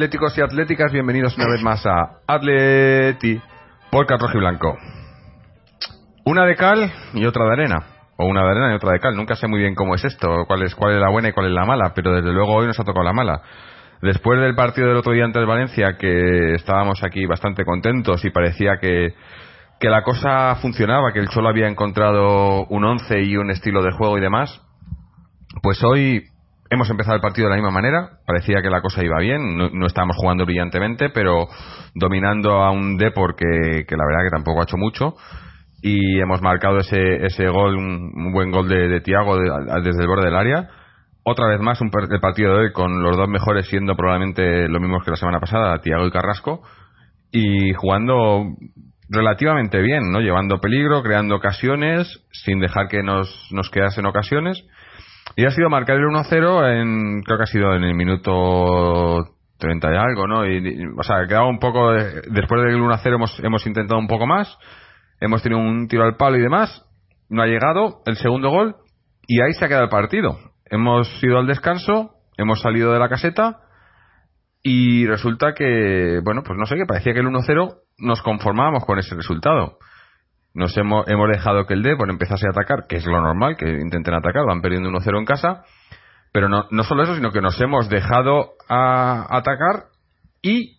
atléticos y atléticas, bienvenidos una vez más a Atleti Podcast Rojo y Blanco. Una de cal y otra de arena. O una de arena y otra de cal. Nunca sé muy bien cómo es esto, cuál es, cuál es la buena y cuál es la mala, pero desde luego hoy nos ha tocado la mala. Después del partido del otro día ante el Valencia, que estábamos aquí bastante contentos y parecía que, que la cosa funcionaba, que el Cholo había encontrado un once y un estilo de juego y demás, pues hoy hemos empezado el partido de la misma manera. Parecía que la cosa iba bien. No, estábamos jugando brillantemente, pero dominando a un Depor que, la verdad que tampoco ha hecho mucho. Y hemos marcado ese, ese gol, un, un buen gol de, de Tiago desde el borde del área. Otra vez más un el partido de hoy con los dos mejores siendo probablemente lo mismos que la semana pasada, Tiago y Carrasco. Y jugando relativamente bien, ¿no? Llevando peligro, creando ocasiones, sin dejar que nos, nos quedasen ocasiones. Y ha sido marcar el 1-0 en, creo que ha sido en el minuto 30 y algo, ¿no? Y, o sea, quedaba un poco, de- después del 1-0 hemos, hemos intentado un poco más, hemos tenido un tiro al palo y demás, no ha llegado el segundo gol y ahí se ha quedado el partido. Hemos ido al descanso, hemos salido de la caseta y resulta que, bueno, pues no sé, que parecía que el 1-0 nos conformábamos con ese resultado. Nos hemos, hemos dejado que el Depor empezase a atacar, que es lo normal, que intenten atacar, van perdiendo 1-0 en casa. Pero no, no solo eso, sino que nos hemos dejado a atacar y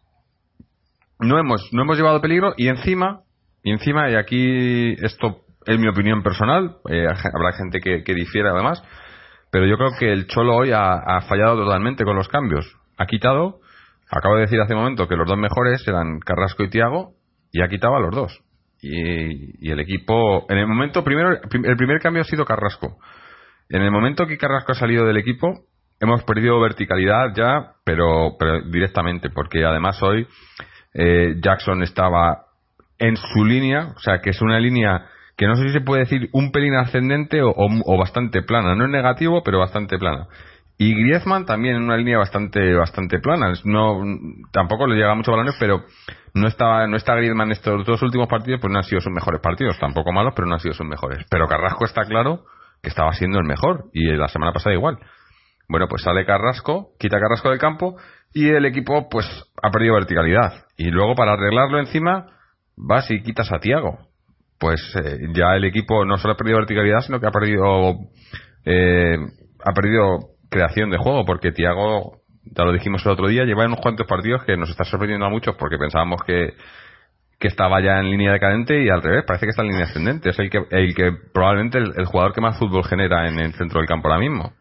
no hemos, no hemos llevado peligro y encima, y encima, y aquí esto es mi opinión personal, eh, habrá gente que, que difiera además, pero yo creo que el Cholo hoy ha, ha fallado totalmente con los cambios. Ha quitado, acabo de decir hace un momento que los dos mejores eran Carrasco y Tiago, y ha quitado a los dos. Y, y el equipo, en el momento primero, el primer cambio ha sido Carrasco. En el momento que Carrasco ha salido del equipo, hemos perdido verticalidad ya, pero, pero directamente, porque además hoy eh, Jackson estaba en su línea, o sea, que es una línea que no sé si se puede decir un pelín ascendente o, o- o bastante plana, no es negativo, pero bastante plana. Y Griezmann también en una línea bastante bastante plana. No, tampoco le llega mucho balones, pero no estaba no está Griezmann estos dos últimos partidos, pues no han sido sus mejores partidos, tampoco malos, pero no han sido sus mejores. Pero Carrasco está claro que estaba siendo el mejor y la semana pasada igual. Bueno, pues sale Carrasco, quita Carrasco del campo y el equipo pues ha perdido verticalidad. Y luego para arreglarlo encima vas y quitas a Tiago. Pues eh, ya el equipo no solo ha perdido verticalidad, sino que ha perdido eh, ha perdido creación de juego porque Tiago, ya lo dijimos el otro día, lleva unos cuantos partidos que nos está sorprendiendo a muchos porque pensábamos que que estaba ya en línea decadente y al revés, parece que está en línea ascendente. Es el que, el que probablemente el, jugador que más fútbol genera en el centro del campo ahora mismo.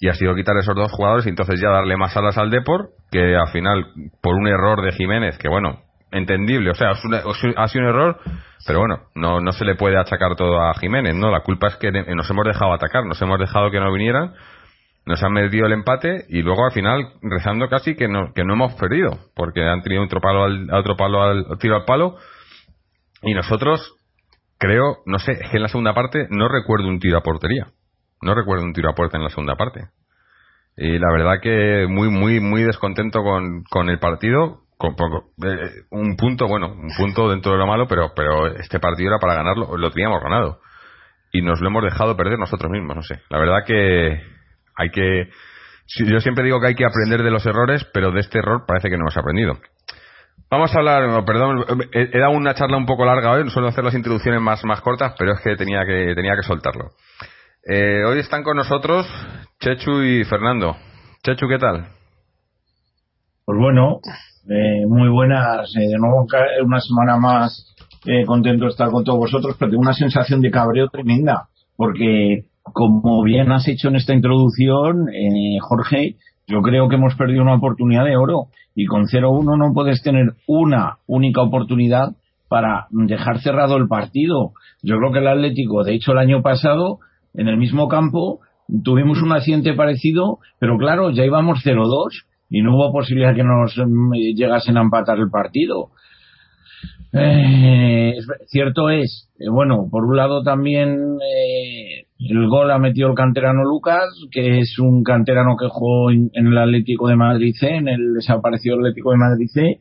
Y ha sido quitar esos dos jugadores y entonces ya darle más alas al Depor, que al final, por un error de Jiménez, que bueno, entendible, o sea, ha sido un error, pero bueno, no, no se le puede achacar todo a Jiménez, ¿no? La culpa es que nos hemos dejado atacar, nos hemos dejado que no vinieran, nos han metido el empate y luego al final rezando casi que no, que no hemos perdido, porque han tenido otro palo al, otro palo al tiro al palo y nosotros creo, no sé, es que en la segunda parte no recuerdo un tiro a portería. No recuerdo un tiro a puerta en la segunda parte. Y la verdad que muy, muy, muy descontento con, con el partido. Con, con- eh, un punto, bueno, un punto dentro de lo malo, pero, pero este partido era para ganarlo, lo teníamos ganado. Y nos lo hemos dejado perder nosotros mismos, no sé. La verdad que hay que. Yo siempre digo que hay que aprender de los errores, pero de este error parece que no hemos aprendido. Vamos a hablar, perdón, he, dado una charla un poco larga hoy, suelo hacer las introducciones más, más cortas, pero es que tenía que, tenía que soltarlo. Eh, hoy están con nosotros Chechu y Fernando. Chechu, ¿qué tal? Pues bueno, eh, muy buenas. eh, de nuevo una semana más eh, contento de estar con todos vosotros, pero tengo una sensación de cabreo tremenda, porque como bien has hecho en esta introducción, eh, Jorge, yo creo que hemos perdido una oportunidad de oro y con 0-1 no puedes tener una única oportunidad para dejar cerrado el partido. Yo creo que el Atlético, de hecho el año pasado, en el mismo campo, tuvimos un accidente parecido, pero claro, ya íbamos 0-2 y no hubo posibilidad que nos mm, llegasen a empatar el partido. Eh, cierto es, eh, bueno, por un lado también eh, el gol ha metido el canterano Lucas, que es un canterano que jugó en, el Atlético de Madrid C, en el desaparecido Atlético de Madrid C,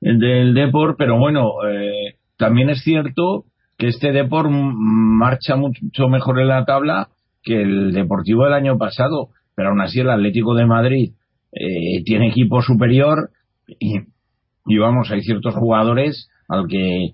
el del Depor, pero bueno, eh, también es cierto que este Depor m- marcha mucho mejor en la tabla que el Deportivo del año pasado, pero aún así el Atlético de Madrid eh, tiene equipo superior y, y vamos, hay ciertos jugadores al que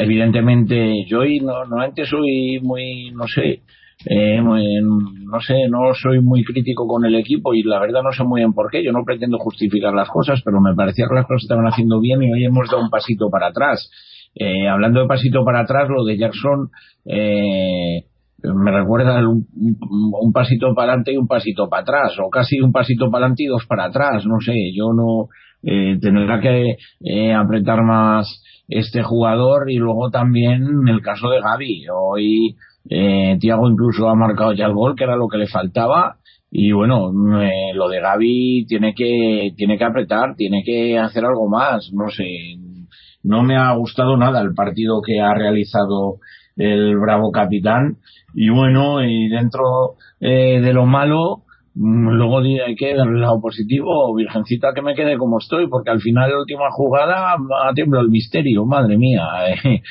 evidentemente yo y no, normalmente soy muy, no sé, eh, muy- no sé, no soy muy crítico con el equipo y la verdad no sé muy bien por qué. Yo no pretendo justificar las cosas, pero me parecía que las cosas estaban haciendo bien y hoy hemos dado un pasito para atrás. Eh, hablando de pasito para atrás, lo de Jackson eh, me recuerda un, pasito para adelante y un pasito para atrás, o casi un pasito para adelante y dos para atrás, no sé, yo no eh, tendrá que eh, apretar más este jugador y luego también el caso de Gaby, hoy eh, Tiago incluso ha marcado ya el gol, que era lo que le faltaba, y bueno, eh, lo de Gaby tiene que, tiene que apretar, tiene que hacer algo más, no sé, no me ha gustado nada el partido que ha realizado el bravo capitán. Y bueno y dentro eh, de lo malo luego di- hay que el lado positivo virgencita que me quede como estoy porque al final la última jugada ha temblado el misterio madre mía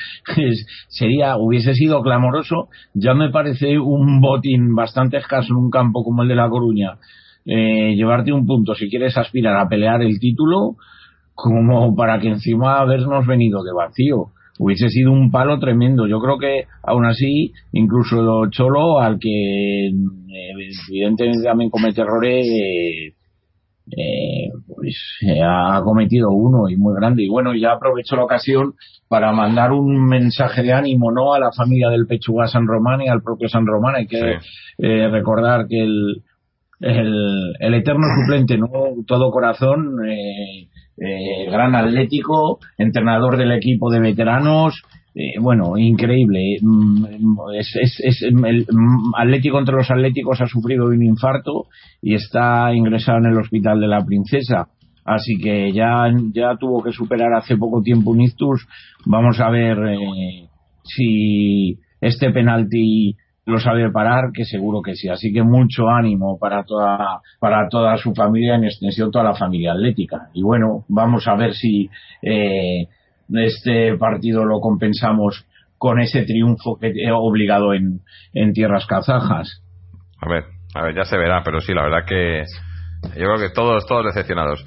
sería hubiese sido clamoroso ya me parece un botín bastante escaso en un campo como el de la Coruña eh, llevarte un punto si quieres aspirar a pelear el título como para que encima habernos venido de vacío. Hubiese sido un palo tremendo. Yo creo que aún así, incluso Cholo, al que eh, evidentemente también comete errores, eh, eh, pues eh, ha cometido uno y muy grande. Y bueno, ya aprovecho la ocasión para mandar un mensaje de ánimo no a la familia del Pechuga San Román y al propio San Román. Hay que eh, recordar que el, el, el eterno suplente, no todo corazón, eh, eh, gran atlético, entrenador del equipo de veteranos, eh, bueno, increíble. Mm, Es, es, es el mm, Atlético entre los Atléticos ha sufrido un infarto y está ingresado en el hospital de la Princesa. Así que ya, ya tuvo que superar hace poco tiempo un ictus. Vamos a ver eh, si este penalti lo sabe parar, que seguro que sí. Así que mucho ánimo para toda, para toda su familia, en extensión toda la familia atlética. Y bueno, vamos a ver si eh, este partido lo compensamos con ese triunfo que he obligado en, en tierras kazajas. A ver, a ver, ya se verá, pero sí, la verdad que yo creo que todos, todos decepcionados.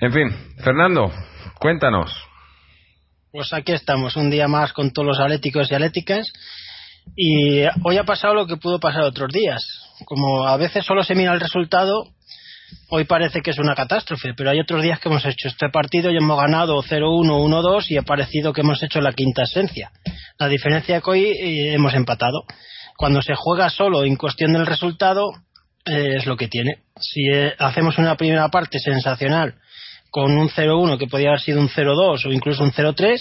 En fin, Fernando, cuéntanos. Pues aquí estamos, un día más con todos los atléticos y atléticas. Y hoy ha pasado lo que pudo pasar otros días. Como a veces solo se mira el resultado, hoy parece que es una catástrofe, pero hay otros días que hemos hecho este partido y hemos ganado 0-1, 1-2 y ha parecido que hemos hecho la quinta esencia. La diferencia es que hoy eh, hemos empatado. Cuando se juega solo en cuestión del resultado, eh, es lo que tiene. Si eh, hacemos una primera parte sensacional con un 0-1 que podría haber sido un 0-2 o incluso un 0-3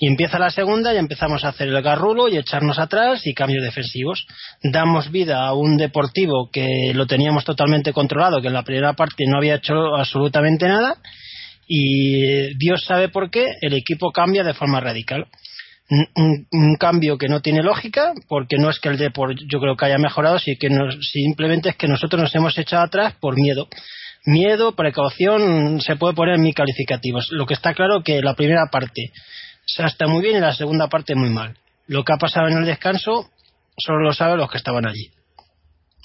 y empieza la segunda y empezamos a hacer el garrulo y echarnos atrás y cambios defensivos. Damos vida a un deportivo que lo teníamos totalmente controlado, que en la primera parte no había hecho absolutamente nada y Dios sabe por qué el equipo cambia de forma radical. Un, un- cambio que no tiene lógica, porque no es que el Depor yo creo que haya mejorado, sino que nos- simplemente es que nosotros nos hemos echado atrás por miedo. Miedo, precaución, se puede poner en mil calificativos. Lo que está claro que la primera parte se está muy bien y la segunda parte muy mal. Lo que ha pasado en el descanso solo lo saben los que estaban allí.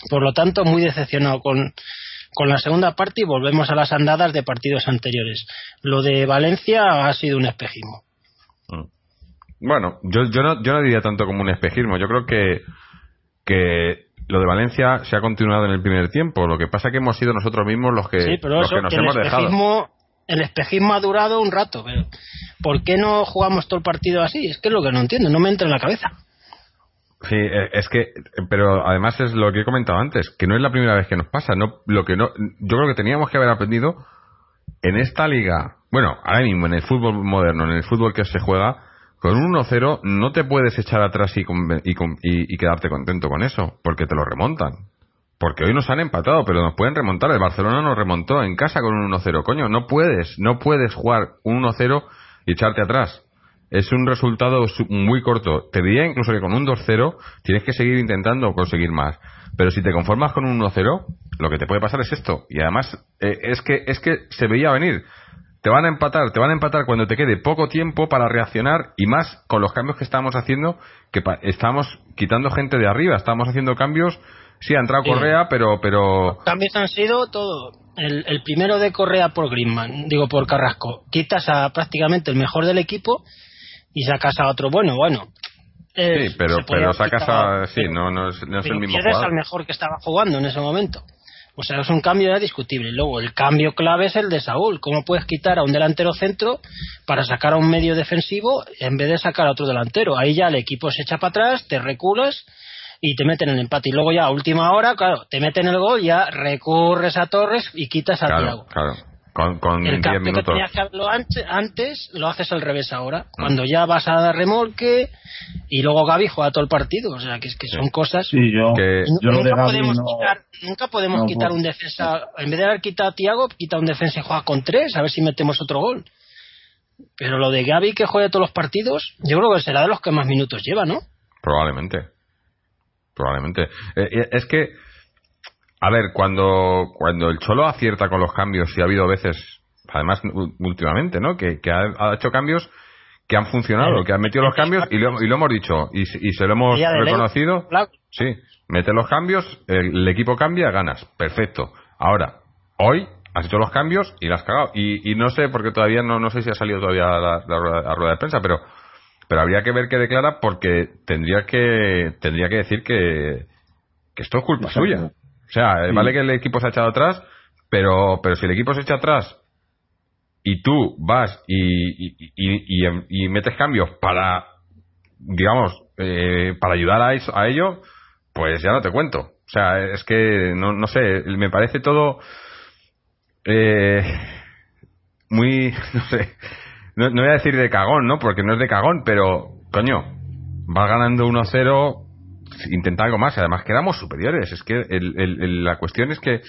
Por lo tanto, muy decepcionado con, con la segunda parte y volvemos a las andadas de partidos anteriores. Lo de Valencia ha sido un espejismo. Bueno, yo, yo, no, yo no diría tanto como un espejismo. Yo creo que, que lo de Valencia se ha continuado en el primer tiempo. Lo que pasa es que hemos sido nosotros mismos los que, sí, pero los eso, que nos que el hemos dejado. El espejismo ha durado un rato. Pero ¿Por qué no jugamos todo el partido así? Es que es lo que no entiendo, no me entra en la cabeza. Sí, eh, es que, pero además es lo que he comentado antes, que no es la primera vez que nos pasa. No, lo que no, yo creo que teníamos que haber aprendido en esta liga, bueno, ahora mismo en el fútbol moderno, en el fútbol que se juega, con un 1-0 no te puedes echar atrás y, y- y quedarte contento con eso, porque te lo remontan. Porque hoy nos han empatado, pero nos pueden remontar. El Barcelona nos remontó en casa con un 1-0. Coño, no puedes, no puedes jugar un 1-0 y echarte atrás. Es un resultado su- muy corto. Te diría incluso que con un 2-0 tienes que seguir intentando conseguir más. Pero si te conformas con un 1-0, lo que te puede pasar es esto. Y además, eh, es que es que se veía venir. Te van a empatar, te van a empatar cuando te quede poco tiempo para reaccionar y más con los cambios que estamos haciendo, que estamos quitando gente de arriba, estamos haciendo cambios. Sí, ha entrado Sí. Correa, pero pero cambios han sido todo. El, el primero de Correa por Griezmann, digo por Carrasco. Quitas a prácticamente el mejor del equipo y sacas a otro bueno, bueno. Eh, sí, pero pero sacas a sí, no no es, no es el mismo jugador. al mejor que estaba jugando en ese momento. O sea, es un cambio ya discutible. Luego, el cambio clave es el de Saúl. ¿Cómo puedes quitar a un delantero centro para sacar a un medio defensivo en vez de sacar a otro delantero? Ahí ya el equipo se echa para atrás, te reculas y te meten el empate. Y luego ya a última hora, claro, te meten el gol, ya recurres a Torres y quitas a Claro, Thiago. claro. Con, con El 10 cambio que minutos. tenías que antes, antes, lo haces al revés ahora. Mm. Cuando ya vas a dar remolque y luego Gaby juega todo el partido. O sea, que es que son cosas Sí, yo, Que- yo nunca Gaby podemos no- quitar, nunca podemos no quitar un defensa en vez de haber quitado a Tiago quita un defensa y juega con tres a ver si metemos otro gol pero lo de Gaby que juegue todos los partidos yo creo que será de los que más minutos lleva ¿no? Probablemente. Probablemente. Eh, es que, a ver, cuando, cuando el Cholo acierta con los cambios, y ha habido veces, además últimamente, ¿no? Que, que ha, ha hecho cambios que han funcionado, que han metido los cambios y lo, y lo hemos dicho, y, se- y se lo hemos ley. reconocido. Sí, mete los cambios, el, el equipo cambia, ganas. Perfecto. Ahora, hoy has hecho los cambios y la has cagado. Y, y no sé, porque todavía no, no sé si ha salido todavía la, la la rueda de prensa, pero pero habría que ver qué declara porque tendría que tendría que decir que, que esto es culpa Exacto. suya. O sea, eh, Sí. vale que el equipo se ha echado atrás, pero pero si el equipo se echa atrás y tú vas y, y, y, y- y metes cambios para, digamos, eh, para ayudar a, eso, a ello, pues ya no te cuento. O sea, es que, no, no sé, me parece todo eh, muy, no sé, no, no voy a decir de cagón, ¿no? Porque no es de cagón, pero, coño, vas ganando 1-0, intenta algo más. Además que éramos superiores. Es que el- el- el- la cuestión es que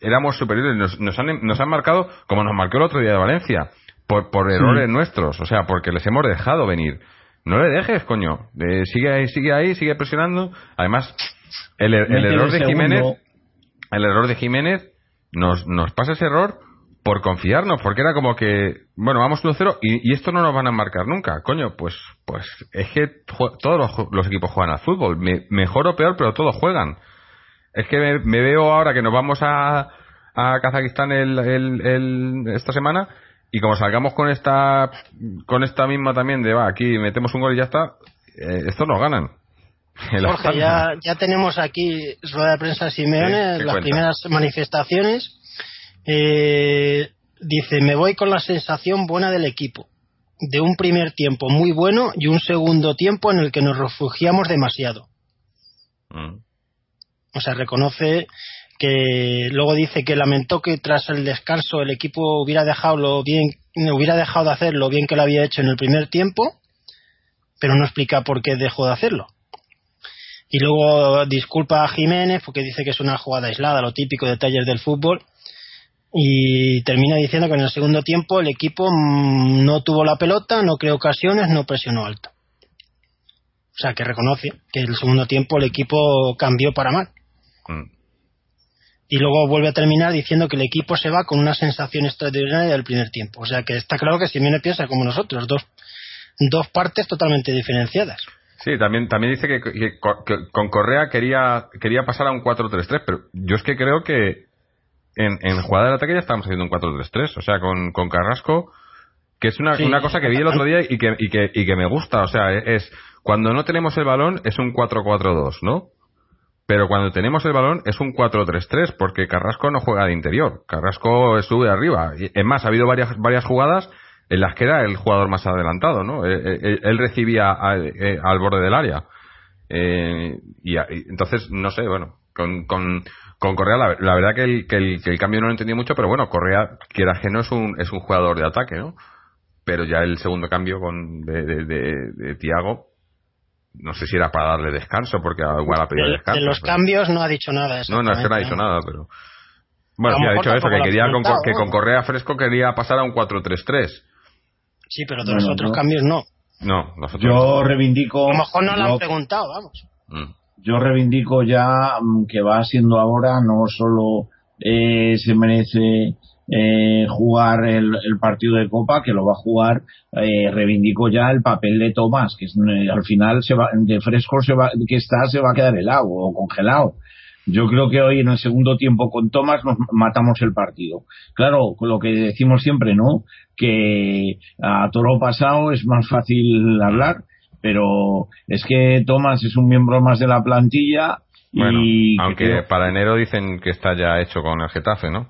éramos superiores. Nos, nos han, nos han marcado como nos marcó el otro día de Valencia. Por, por errores nuestros. O sea, porque les hemos dejado venir. No le dejes, coño. Eh, sigue ahí, sigue ahí, sigue presionando. Además, el, el error de. Jiménez el error de Jiménez nos, nos pasa ese error por confiarnos, porque era como que, bueno, vamos 1-0 y, y esto no nos van a marcar nunca. Coño, pues pues es que todos los, los equipos juegan al fútbol, Me- mejor o peor, pero todos juegan. Es que me, me veo ahora que nos vamos a, a Kazajistán el, el- el- esta semana y como salgamos con esta con esta misma también de va, aquí metemos un gol y ya está, eh, estos nos ganan. Jorge ya, ya tenemos aquí rueda de prensa Simeone Sí, ¿qué las cuenta? primeras manifestaciones Eh, dice me voy con la sensación buena del equipo de un primer tiempo muy bueno y un segundo tiempo en el que nos refugiamos demasiado Mm. O sea, reconoce que luego dice que lamentó que tras el descanso el equipo hubiera dejado lo bien hubiera dejado de hacer lo bien que lo había hecho en el primer tiempo, pero no explica por qué dejó de hacerlo. Y luego disculpa a Jiménez porque dice que es una jugada aislada, lo típico detalles del fútbol. Y termina diciendo que en el segundo tiempo el equipo mm, no tuvo la pelota, no creó ocasiones, no presionó alto. O sea, que reconoce que el segundo tiempo el equipo cambió para mal. Mm. Y luego vuelve a terminar diciendo que el equipo se va con una sensación extraordinaria del primer tiempo. O sea, que está claro que Simeone piensa como nosotros, dos, dos partes totalmente diferenciadas. Sí, también, también dice que, que- que con Correa quería, quería pasar a un 4-3-3, pero yo es que creo que en, en jugada del ataque ya estamos haciendo un 4-3-3, o sea, con, con Carrasco, que es una, Sí. una cosa que vi el otro día y que, y que, y que me gusta, o sea, es cuando no tenemos el balón es un 4-4-2, ¿no? Pero cuando tenemos el balón es un 4-3-3, porque Carrasco no juega de interior, Carrasco sube arriba. Y, Es más, ha habido varias, varias jugadas en las que era el jugador más adelantado, ¿no? Eh, eh, Él, él recibía a- eh, al borde del área. Eh, y, y entonces, no sé, bueno, con, con, con Correa la, la verdad que el, que, el, que el cambio no lo entendí mucho, pero bueno, Correa, quiera que no, es un, es un jugador de ataque, ¿no? Pero ya el segundo cambio con de, de, de, de Thiago, no sé si era para darle descanso, porque igual ha pedido De, descanso. de los pero- cambios no ha dicho nada. No, no, es que no ha dicho nada, pero. Bueno, sí, ha dicho eso, que quería con, que con. Correa fresco quería pasar a un 4-3-3. Sí, pero de los otros no. cambios no. No, nosotros. Yo reivindico. A lo mejor no lo han preguntado, vamos. Mm. Yo reivindico ya mm, que va siendo ahora no solo eh, se merece eh, jugar el, el partido de Copa, que lo va a jugar, eh, reivindico ya el papel de Tomás, que eh, al final se va, de fresco se va, que está se va a quedar helado o congelado. Yo creo que hoy en el segundo tiempo con Tomás nos matamos el partido. Claro, lo que decimos siempre, ¿no? Que a toro pasado es más fácil hablar, pero es que Tomás es un miembro más de la plantilla Bueno, y que aunque creo- para enero dicen que está ya hecho con el Getafe, ¿no?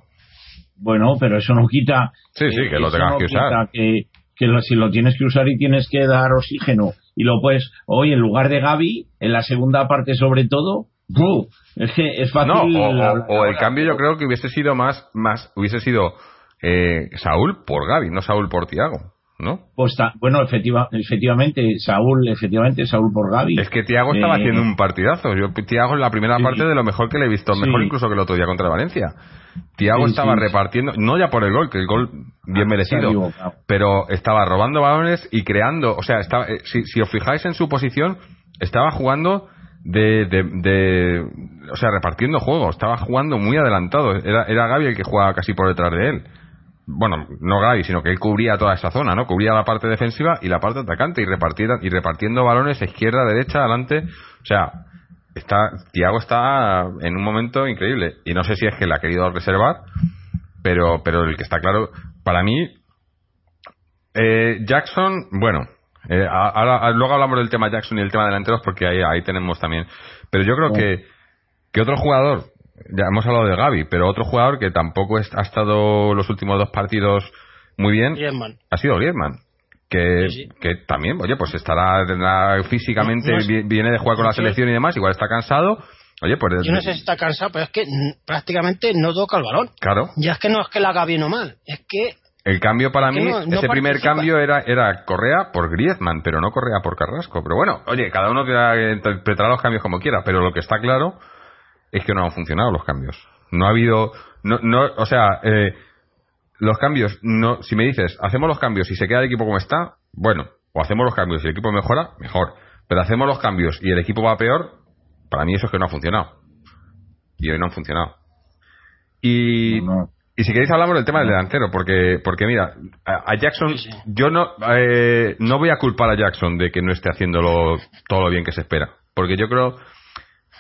bueno, pero eso no quita Sí, sí, que lo tengas no que usar. Que, que lo- si lo tienes que usar y tienes que dar oxígeno y lo puedes, hoy en lugar de Gaby, en la segunda parte sobre todo, es que es fácil. No, o, el cambio yo creo que hubiese sido más, más hubiese sido eh, Saúl por Gaby, no Saúl por Tiago, ¿no? Pues bueno, efectiva, efectivamente, Saúl, efectivamente, Saúl por Gaby. Es que Tiago estaba Eh, haciendo un partidazo. Yo Tiago en la primera Sí. parte de lo mejor que le he visto, Sí. mejor incluso que el otro día contra Valencia. Tiago Sí, estaba repartiendo, no ya por el gol, que el gol bien Ah, merecido, pero estaba robando balones y creando, o sea, estaba, eh, si, si os fijáis en su posición, estaba jugando de, de, de- o sea, repartiendo juego, estaba jugando muy adelantado. Era, era Gaby el que jugaba casi por detrás de él. Bueno, no Gaby, sino que él cubría toda esa zona, ¿no? Cubría la parte defensiva y la parte atacante y, repartida, y repartiendo balones izquierda, derecha, adelante. O sea, está Tiago está en un momento increíble. Y no sé si es que le ha querido reservar, pero, pero el que está claro, para mí, eh, Jackson, bueno, eh, ahora, luego hablamos del tema Jackson y el tema delanteros porque ahí, ahí tenemos también. Pero yo creo que, que otro jugador, ya hemos hablado de Gaby, pero otro jugador que tampoco ha estado los últimos dos partidos muy bien, Griezmann. ha sido Griezmann. Que, Sí, sí. que también, oye, pues estará físicamente, No, no es- vi- viene de jugar con la selección y demás, igual está cansado. Oye, pues Yo no sé si está cansado, pero es que prácticamente no toca el balón. claro, Ya es que no es que la haga bien o mal, es que el cambio para Es mí, no- ese primer cambio era, era Correa por Griezmann, pero no Correa por Carrasco. Pero bueno, oye, cada uno interpretará los cambios como quiera, pero lo que está claro es que no han funcionado los cambios. No ha habido, no, no, o sea, eh, los cambios, no, si me dices, hacemos los cambios y se queda el equipo como está, bueno, o hacemos los cambios y el equipo mejora, mejor. Pero hacemos los cambios y el equipo va peor, para mí eso es que no ha funcionado. Y hoy no han funcionado. Y, No, no. y si queréis hablamos del tema del delantero, porque, porque mira, a, a Jackson, Sí, sí. yo no, eh, no voy a culpar a Jackson de que no esté haciéndolo todo lo bien que se espera, porque yo creo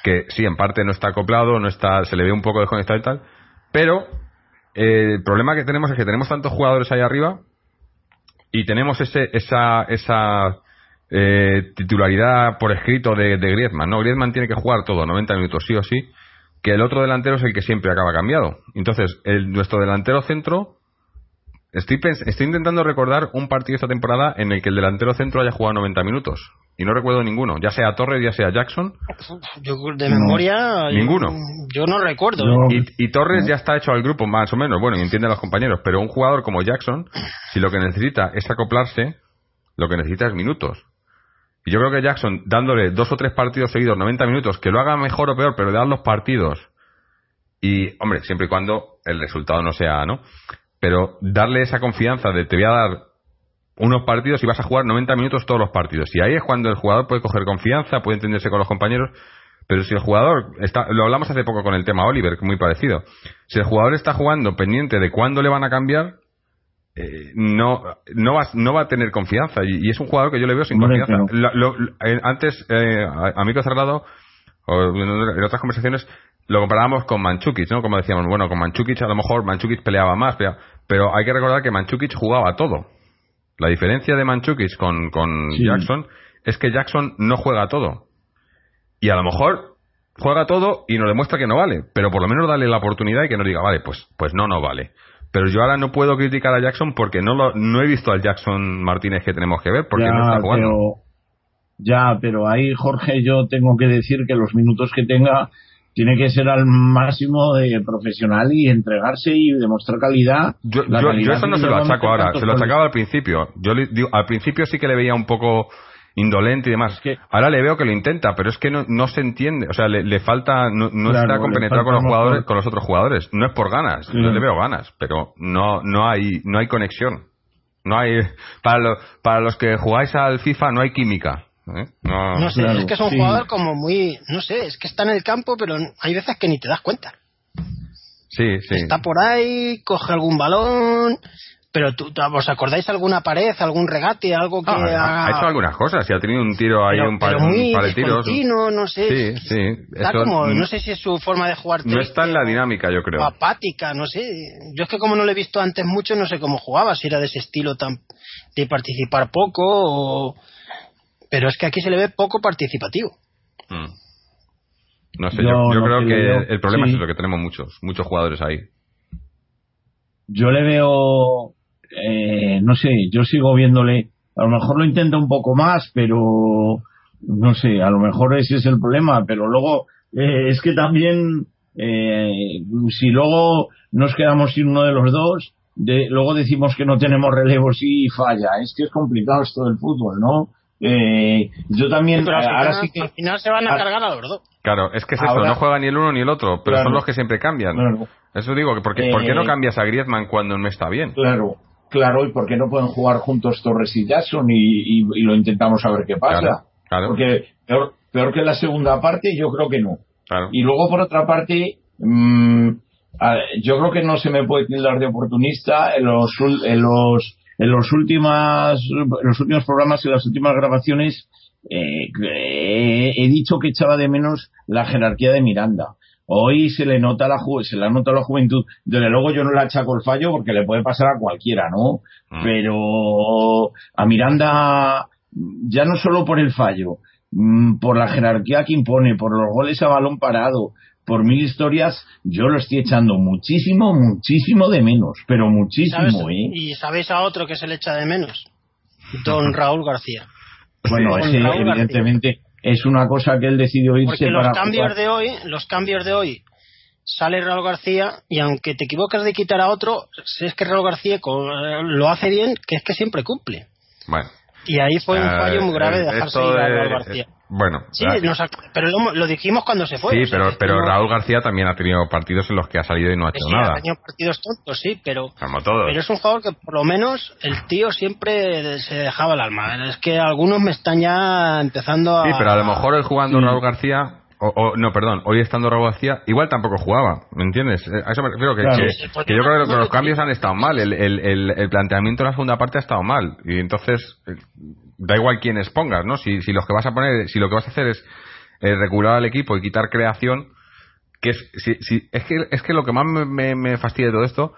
que sí, en parte no está acoplado, no está, se le ve un poco desconectado y tal, pero eh, el problema que tenemos es que tenemos tantos jugadores ahí arriba y tenemos ese, esa, esa eh, titularidad por escrito de, de Griezmann, ¿no? Griezmann tiene que jugar todo, 90 minutos sí o sí, que el otro delantero es el que siempre acaba cambiado. Entonces, el, nuestro delantero centro, estoy, pens- estoy intentando recordar un partido esta temporada en el que el delantero centro haya jugado 90 minutos. Y no recuerdo ninguno, ya sea Torres, ya sea Jackson. yo de memoria. Ninguno. Yo, no recuerdo. No. Y, y Torres ya está hecho al grupo, más o menos, bueno, y entiende a los compañeros, pero un jugador como Jackson, si lo que necesita es acoplarse, lo que necesita es minutos. Y yo creo que Jackson, dándole dos o tres partidos seguidos, 90 minutos, que lo haga mejor o peor, pero dan los partidos, y, hombre, siempre y cuando el resultado no sea, ¿no? Pero darle esa confianza de te voy a dar unos partidos y vas a jugar 90 minutos todos los partidos. Y ahí es cuando el jugador puede coger confianza, puede entenderse con los compañeros. Pero si el jugador, está, lo hablamos hace poco con el tema Oliver, que es muy parecido. Si el jugador está jugando pendiente de cuándo le van a cambiar, eh, no, no, va, no va a tener confianza. Y, y es un jugador que yo le veo sin confianza. pero- Lo- lo- eh, antes, eh, a, a micro cerrado, o en otras conversaciones, lo comparábamos con Manchukic, ¿no? Como decíamos, bueno, con Manchukic a lo mejor Manchukic peleaba más, pero hay que recordar que Manchukic jugaba todo. La diferencia de Manchukic con, con Sí. Jackson es que Jackson no juega todo. Y a lo mejor juega todo y nos demuestra que no vale, pero por lo menos dale la oportunidad y que nos diga, vale, pues, pues no, no vale. Pero yo ahora no puedo criticar a Jackson porque no lo, no he visto al Jackson Martínez que tenemos que ver porque ya, no está jugando. Pero, ya, pero ahí, Jorge, yo tengo que decir que los minutos que tenga tiene que ser al máximo de profesional y entregarse y demostrar calidad. Yo, yo- calidad yo eso no se lo achaco ahora, se lo achacaba al principio. Yo le digo, al principio sí que le veía un poco indolente y demás. que- Ahora le veo que lo intenta, pero es que no, no se entiende. O sea, le, le falta, no, no Claro, está compenetrado con los jugadores, mejor- con los otros jugadores. No es por ganas, yo Claro. le veo ganas, pero no, no hay, no hay conexión. No hay, para, lo- para los que jugáis al FIFA no hay química. ¿Eh? No, No sé, Claro, es que es un sí. jugador como muy, no sé, es que está en el campo, pero hay veces que ni te das cuenta. sí, sí. Está por ahí, coge algún balón, pero tú, ¿os acordáis alguna pared, algún regate, algo que Ah, ha, haga- ha hecho algunas cosas y ha tenido un tiro ahí, pero, un par, pero muy un par de tiros. no sé. Sí, es- sí. Está como, no sé si es su forma de jugar no está en la dinámica, yo creo. apática, no sé. Yo es que como no lo he visto antes mucho, no sé cómo jugaba, si era de ese estilo tan de participar poco o... Pero es que aquí se le ve poco participativo. Mm. No sé, Yo yo, yo lo creo que veo- el problema sí. es eso, que tenemos muchos, muchos jugadores ahí. yo le veo, eh, no sé, yo sigo viéndole, a lo mejor lo intenta un poco más, pero no sé, a lo mejor ese es el problema, pero luego eh, es que también, eh, si luego nos quedamos sin uno de los dos, de, luego decimos que no tenemos relevos y falla, es que es complicado esto del fútbol, ¿no? Eh, yo también, Pero al ahora final, sí que... al final se van a cargar a los dos. Claro, es que es eso, Ahora- no juega ni el uno ni el otro, pero Claro. son los que siempre cambian. Claro. Eso digo, que porque, ¿por qué Eh, no cambias a Griezmann cuando no está bien? Claro, claro, y por qué no pueden jugar juntos Torres y Jackson y, y- y lo intentamos a ver qué pasa. Claro, claro. Porque peor, peor que la segunda parte, yo creo que no. Claro. Y luego, por otra parte, mm, a- yo creo que no se me puede tildar de oportunista en los, en los, en los, últimas, en los últimos programas y las últimas grabaciones. eh, he, he dicho que echaba de menos la jerarquía de Miranda. Hoy se le nota la ju se le nota la juventud. Desde luego yo no le achaco el fallo porque le puede pasar a cualquiera, ¿no? Mm. Pero a Miranda, ya no solo por el fallo, mm, por la jerarquía que impone, por los goles a balón parado, por mil historias, yo lo estoy echando muchísimo, muchísimo de menos, pero ¿Sabes? muchísimo, ¿eh? Y sabéis a otro que se le echa de menos. Don Raúl García. Bueno, ese Raúl evidentemente es una cosa que él decidió irse Porque los para cambios jugar. de hoy, los cambios de hoy, sale Raúl García y aunque te equivocas de quitar a otro, si es que Raúl García eh, lo hace bien, que es que siempre cumple. Bueno. Y ahí fue un Eh, fallo muy grave eh, dejarse ir a de- Raúl García. Bueno, Sí, nos pero lo, lo dijimos cuando se fue. sí, o sea, pero, pero Raúl García también ha tenido partidos en los que ha salido y no ha hecho sí, nada. ha tenido partidos tontos, sí, pero, Como todos. pero es un jugador que por lo menos el tío siempre se dejaba el alma. Es que algunos me están ya empezando a... Sí, pero a lo mejor hoy jugando Sí. Raúl García, o, o- no, perdón, hoy estando Raúl García, igual tampoco jugaba, ¿me entiendes? Eh, A eso me refiero, que, Claro. que- Sí, que yo creo que los cambios han estado mal, el, el, el, el planteamiento de la segunda parte ha estado mal, y entonces da igual quiénes pongas, ¿no? Si, si los que vas a poner, si lo que vas a hacer es eh, regular al equipo y quitar creación, que es, si, si- es que es que lo que más me, me, fastidia de todo esto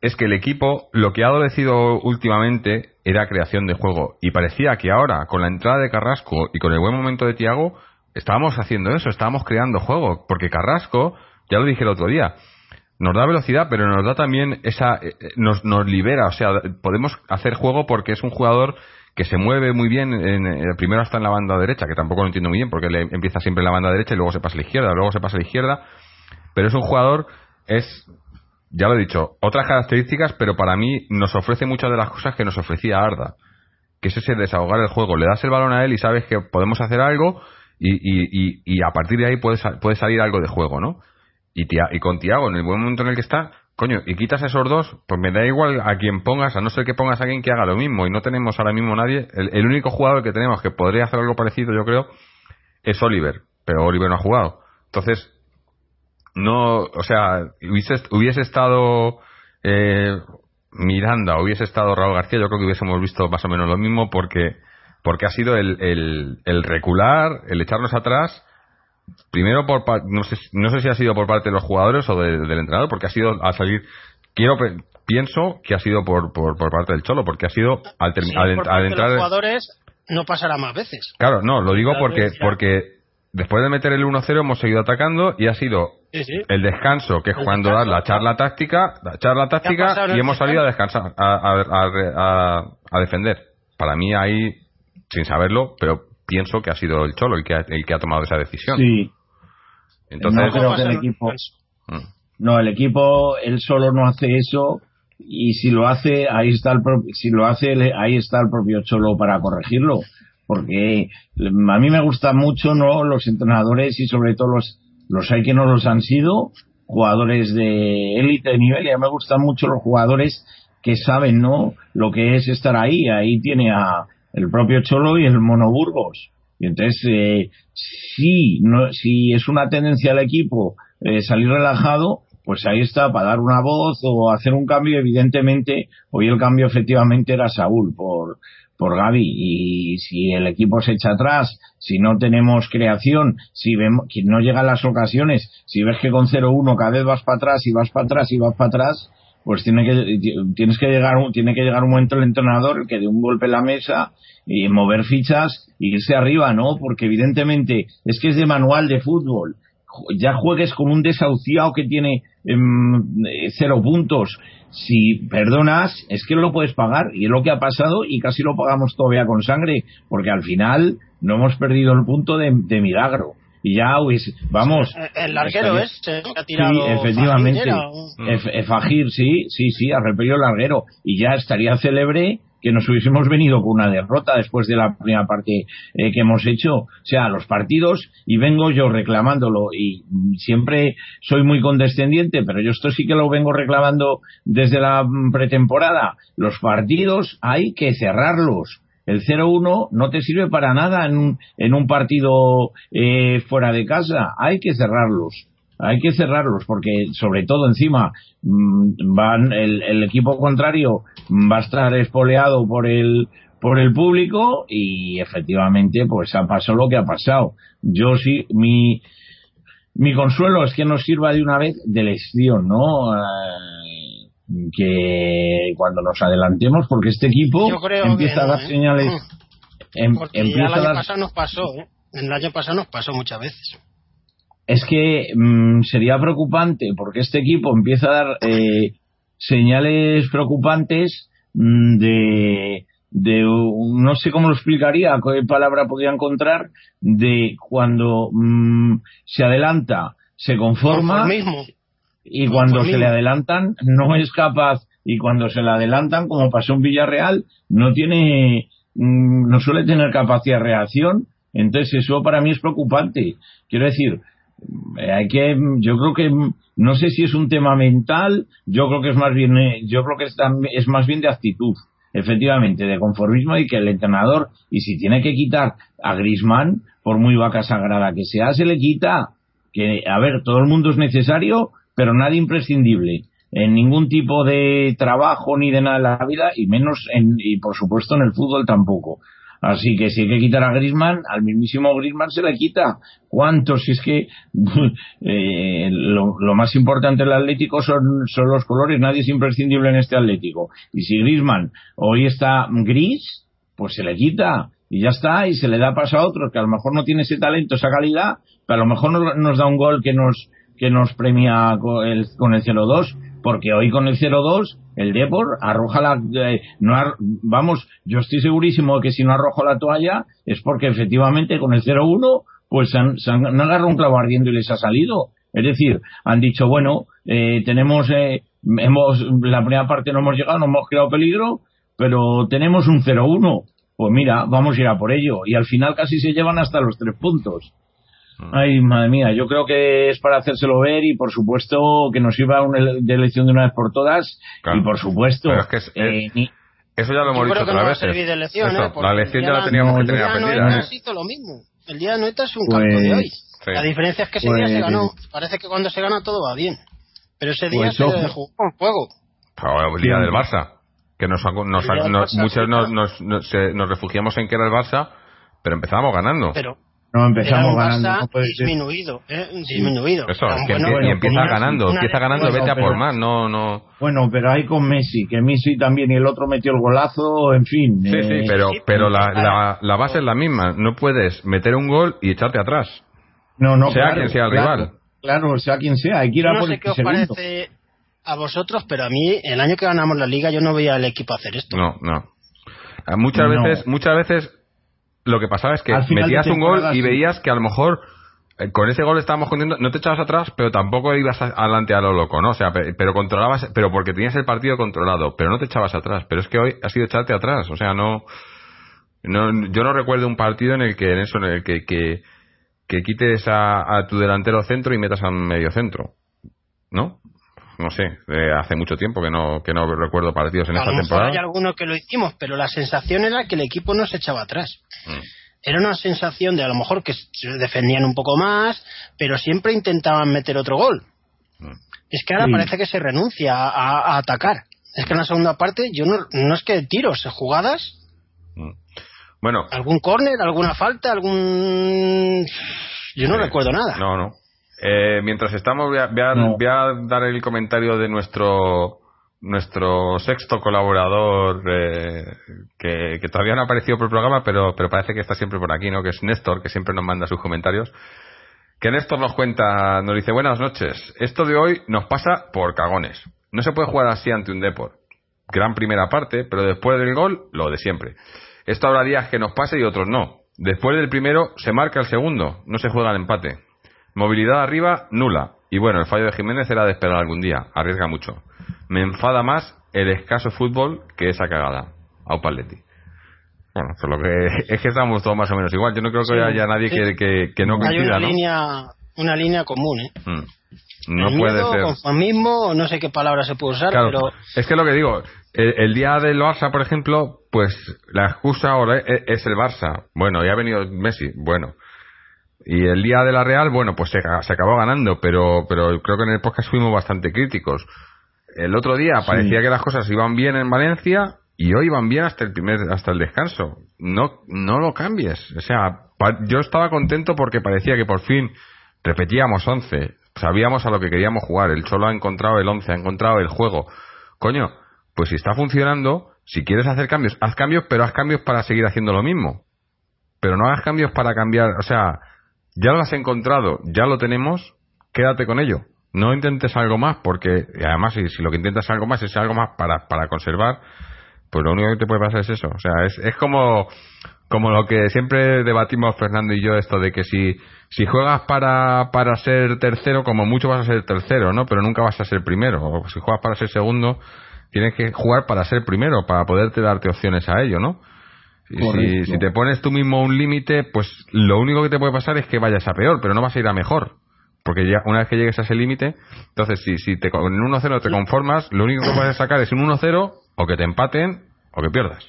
es que el equipo lo que ha adolecido últimamente era creación de juego. Y parecía que ahora con la entrada de Carrasco y con el buen momento de Tiago estábamos haciendo eso, estábamos creando juego. Porque Carrasco, ya lo dije el otro día, nos da velocidad, pero nos da también esa eh, eh, nos nos libera, o sea, podemos hacer juego porque es un jugador que se mueve muy bien, en, eh, primero está en la banda derecha, que tampoco lo entiendo muy bien porque le empieza siempre en la banda derecha y luego se pasa a la izquierda, luego se pasa a la izquierda, pero es un jugador es ya lo he dicho, otras características, pero para mí nos ofrece muchas de las cosas que nos ofrecía Arda, que es ese desahogar el juego. Le das el balón a él y sabes que podemos hacer algo y, y, y, a partir de ahí puede, puede salir algo de juego, ¿no? Y, Tia- y con Tiago, en el buen momento en el que está, coño, y quitas esos dos, pues me da igual a quien pongas, a no ser que pongas a alguien que haga lo mismo. Y no tenemos ahora mismo nadie. El, el único jugador que tenemos que podría hacer algo parecido, yo creo, es Oliver. Pero Oliver no ha jugado. Entonces, no, o sea, hubiese, hubiese estado eh, Miranda, hubiese estado Raúl García, yo creo que hubiésemos visto más o menos lo mismo porque porque ha sido el, el, el recular, el echarnos atrás, primero por no sé, no sé si ha sido por parte de los jugadores o de- del entrenador, porque ha sido al salir, quiero pienso que ha sido por, por, por parte del Cholo, porque ha sido al, Sí, al, por entrar los jugadores no pasará más veces. Claro, no, lo digo porque, porque después de meter el 1-0 hemos seguido atacando y ha sido Sí, sí. el descanso, que es El cuando das la charla táctica, la charla táctica y hemos salido a descansar, a, a, a- a- a defender. Para mí ahí, sin saberlo, pero pienso que ha sido el Cholo el que ha, el que ha tomado esa decisión. Sí, Entonces, No creo que pasa el en equipo- descanso. mm, No, el equipo él solo no hace eso y si lo hace ahí está el propio, si lo hace ahí está el propio Cholo para corregirlo porque a mí me gustan mucho no los entrenadores y sobre todo los los hay que no los han sido jugadores de élite de nivel. Y a mí me gustan mucho los jugadores que saben no lo que es estar ahí. Ahí tiene a el propio Cholo y el Monoburgos y entonces eh, si no si es una tendencia del equipo eh, salir relajado pues ahí está para dar una voz o hacer un cambio. Evidentemente hoy el cambio efectivamente era Saúl por por Gaby y si el equipo se echa atrás, si no tenemos creación, si vemos no llegan las ocasiones, si ves que con 0-1 cada vez vas para atrás y vas para atrás y vas para atrás, pues tiene que tienes que llegar tiene que llegar un momento el entrenador que dé un golpe en la mesa y mover fichas y irse arriba, ¿no? Porque evidentemente es que es de manual de fútbol. Ya juegues con un desahuciado que tiene em, cero puntos si perdonas, es que lo puedes pagar. Y es lo que ha pasado y casi lo pagamos todavía con sangre, porque al final no hemos perdido el punto de milagro. Y ya, pues, vamos. El larguero es, ha tirado Sí, efectivamente. Fajir, Fajir, sí, sí, sí, ha repelido el larguero. Y ya estaría célebre que nos hubiésemos venido con una derrota después de la primera parte eh, que hemos hecho. O sea, los partidos, y vengo yo reclamándolo, y siempre soy muy condescendiente, pero yo esto sí que lo vengo reclamando desde la pretemporada. Los partidos hay que cerrarlos. El 0-1 no te sirve para nada en un, en un partido eh, fuera de casa. Hay que cerrarlos hay que cerrarlos porque sobre todo encima mm, van el, equipo contrario va a estar espoleado por el por el público y efectivamente pues ha pasado lo que ha pasado yo sí mi mi consuelo es que nos sirva de una vez de lección no eh, que cuando nos adelantemos porque este equipo empieza a dar no, ¿eh? señales em, porque empieza el a año dar pasado nos pasó ¿eh? el año pasado nos pasó muchas veces es que mmm, sería preocupante porque este equipo empieza a dar eh, señales preocupantes mmm, de, de no sé cómo lo explicaría, qué palabra podría encontrar, de cuando mmm, se adelanta, se conforma Conformismo. Y cuando se le adelantan no es capaz y cuando se le adelantan, como pasó en Villarreal, no tiene, mm, no suele tener capacidad de reacción. Entonces eso para mí es preocupante. Quiero decir, eh, hay que yo creo que no sé si es un tema mental yo creo que es más bien eh, yo creo que es, es más bien de actitud efectivamente de conformismo y que el entrenador y si tiene que quitar a Grisman por muy vaca sagrada que sea se le quita que a ver todo el mundo es necesario pero nadie imprescindible en ningún tipo de trabajo ni de nada en la vida y menos en, y por supuesto en el fútbol tampoco Así que si hay que quitar a Grisman, al mismísimo Grisman se le quita. ¿Cuántos? Si es que eh, lo, lo, más importante del Atlético son, son los colores, nadie es imprescindible en este Atlético. Y si Grisman hoy está gris, pues se le quita y ya está, y se le da paso a otros que a lo mejor no tiene ese talento, esa calidad, pero a lo mejor nos, nos da un gol que nos, que nos premia con el, con el 0-2 porque hoy con el 0-2 el Depor arroja la eh, no ar, vamos yo estoy segurísimo que si no arrojo la toalla es porque efectivamente con el 0-1 pues han, se han, agarrado un clavo ardiendo y les ha salido. Es decir han dicho bueno eh, tenemos eh, hemos la primera parte no hemos llegado no hemos creado peligro pero tenemos un 0-1 pues mira vamos a ir a por ello. Y al final casi se llevan hasta los tres puntos Ay, madre mía, yo creo que es para hacérselo ver y por supuesto que nos sirva una de elección de una vez por todas Claro. y por supuesto Pero es que es- eh, es- ni- Eso ya lo hemos Yo dicho otras veces. de Eso, ¿eh? La lección ya la teníamos que tener El día de aprendida. Noeta ¿eh? hizo lo mismo. El día de Noeta es un Pues- campo de hoy. Sí. La diferencia es que ese día se Pues- ganó. Parece que cuando se gana todo va bien. Pero ese día Pues se jugó con fuego. Pero el día del Barça. Que nos, nos, nos- Barça, muchos sí, nos, nos, nos- se- nos refugiamos en que era el Barça, pero empezamos ganando. Pero no empezamos ganando no puede ser. disminuido. ¿eh? Disminuido. Eso, es que bueno, empie- empieza ganando, empieza ganando, bueno, vete a por más, no, no. bueno pero hay con Messi que Messi también y el otro metió el golazo en fin Sí, sí, eh, pero, sí, pero la, la, la base es la misma. No puedes meter un gol y echarte atrás. no, no, sea claro, quien sea el claro, rival. claro sea quien sea hay que ir a no por sé el qué os segundo parece a vosotros, pero a mí, el año que ganamos la liga, yo no veía al equipo hacer esto. No, no. Ah, Muchas No. veces, muchas veces lo que pasaba es que metías un gol y veías que a lo mejor eh, con ese gol estábamos contando, no te echabas atrás, pero tampoco ibas adelante a lo loco, ¿no? O sea, pe- pero controlabas, pero porque tenías el partido controlado, pero no te echabas atrás. Pero es que hoy ha sido echarte atrás, o sea, no. No, yo no recuerdo un partido en el que en eso en el que, que, que quites a, a tu delantero centro y metas a un medio centro. ¿No? No sé, eh, hace mucho tiempo que no que no recuerdo partidos en a esta mejor temporada. hay alguno que lo hicimos, pero la sensación era que el equipo no se echaba atrás. Mm. Era una sensación de a lo mejor que se defendían un poco más, pero siempre intentaban meter otro gol. Mm. Es que ahora Sí. parece que se renuncia a, a atacar. Es que en la segunda parte yo no, no es que tiros, jugadas, Mm. Bueno, algún córner, alguna falta, algún... Yo no Eh, recuerdo nada. No, no. Eh, mientras estamos, voy a, voy a- No. voy a dar el comentario de nuestro nuestro sexto colaborador eh, que, que todavía no ha aparecido por el programa, pero, pero parece que está siempre por aquí, ¿no? Que es Néstor, que siempre nos manda sus comentarios. Que Néstor nos cuenta, nos dice, buenas noches. Esto de hoy nos pasa por cagones. No se puede jugar así ante un Depor. Gran primera parte, pero después del gol, lo de siempre. Esto habrá días que nos pase y otros no. Después del primero, se marca el segundo. No se juega el empate. Movilidad arriba, nula. Y bueno, el fallo de Jiménez era de esperar algún día. Arriesga mucho. Me enfada más el escaso fútbol que esa cagada. Au Paletti. Bueno, por lo que es que estamos todos más o menos igual. Yo no creo que Sí, haya nadie sí. que, que, que no Hay coincida, una ¿no? línea una línea común, ¿eh? Mm. No El puede miedo, ser. conformismo, no sé qué palabra se puede usar, Claro, pero es que lo que digo, el, el día del Barça, por ejemplo, pues la excusa ahora es, es el Barça. Bueno, ya ha venido Messi, bueno. Y el día de la Real, bueno, pues se, se acabó ganando, pero, pero creo que en el podcast fuimos bastante críticos. El otro día parecía que las cosas iban bien en Valencia y hoy van bien hasta el primer, hasta el descanso. No, no lo cambies. O sea, pa- yo estaba contento porque parecía que por fin repetíamos 11. Sabíamos a lo que queríamos jugar. El Cholo ha encontrado el 11, ha encontrado el juego. Coño, pues si está funcionando, si quieres hacer cambios, haz cambios, pero haz cambios para seguir haciendo lo mismo. Pero no hagas cambios para cambiar, o sea, ya lo has encontrado, ya lo tenemos, quédate con ello. No intentes algo más, porque además si, si lo que intentas algo más es algo más para, para conservar, pues lo único que te puede pasar es eso. O sea, es, es como, como lo que siempre debatimos Fernando y yo, esto de que si, si juegas para, para ser tercero, como mucho vas a ser tercero, ¿no? Pero nunca vas a ser primero. O si juegas para ser segundo, tienes que jugar para ser primero, para poderte darte opciones a ello, ¿no? Y si, si te pones tú mismo un límite, pues lo único que te puede pasar es que vayas a peor, pero no vas a ir a mejor. Porque ya una vez que llegues a ese límite, entonces si, si te, con un 1-0 te conformas, lo único que puedes sacar es un 1-0 o que te empaten o que pierdas.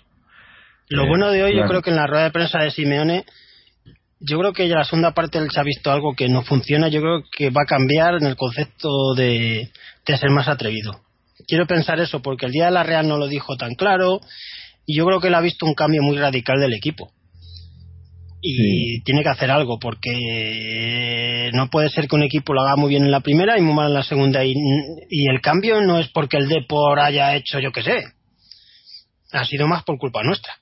lo Eh, bueno de hoy yo creo que en la rueda de prensa de Simeone yo creo que ya la segunda parte él se ha visto algo que no funciona, yo creo que va a cambiar en el concepto de, de ser más atrevido. Quiero pensar eso porque el día de la Real no lo dijo tan claro y yo creo que él ha visto un cambio muy radical del equipo. Y tiene que hacer algo porque no puede ser que un equipo lo haga muy bien en la primera y muy mal en la segunda. Y, y el cambio no es porque el Depor haya hecho, yo qué sé, ha sido más por culpa nuestra.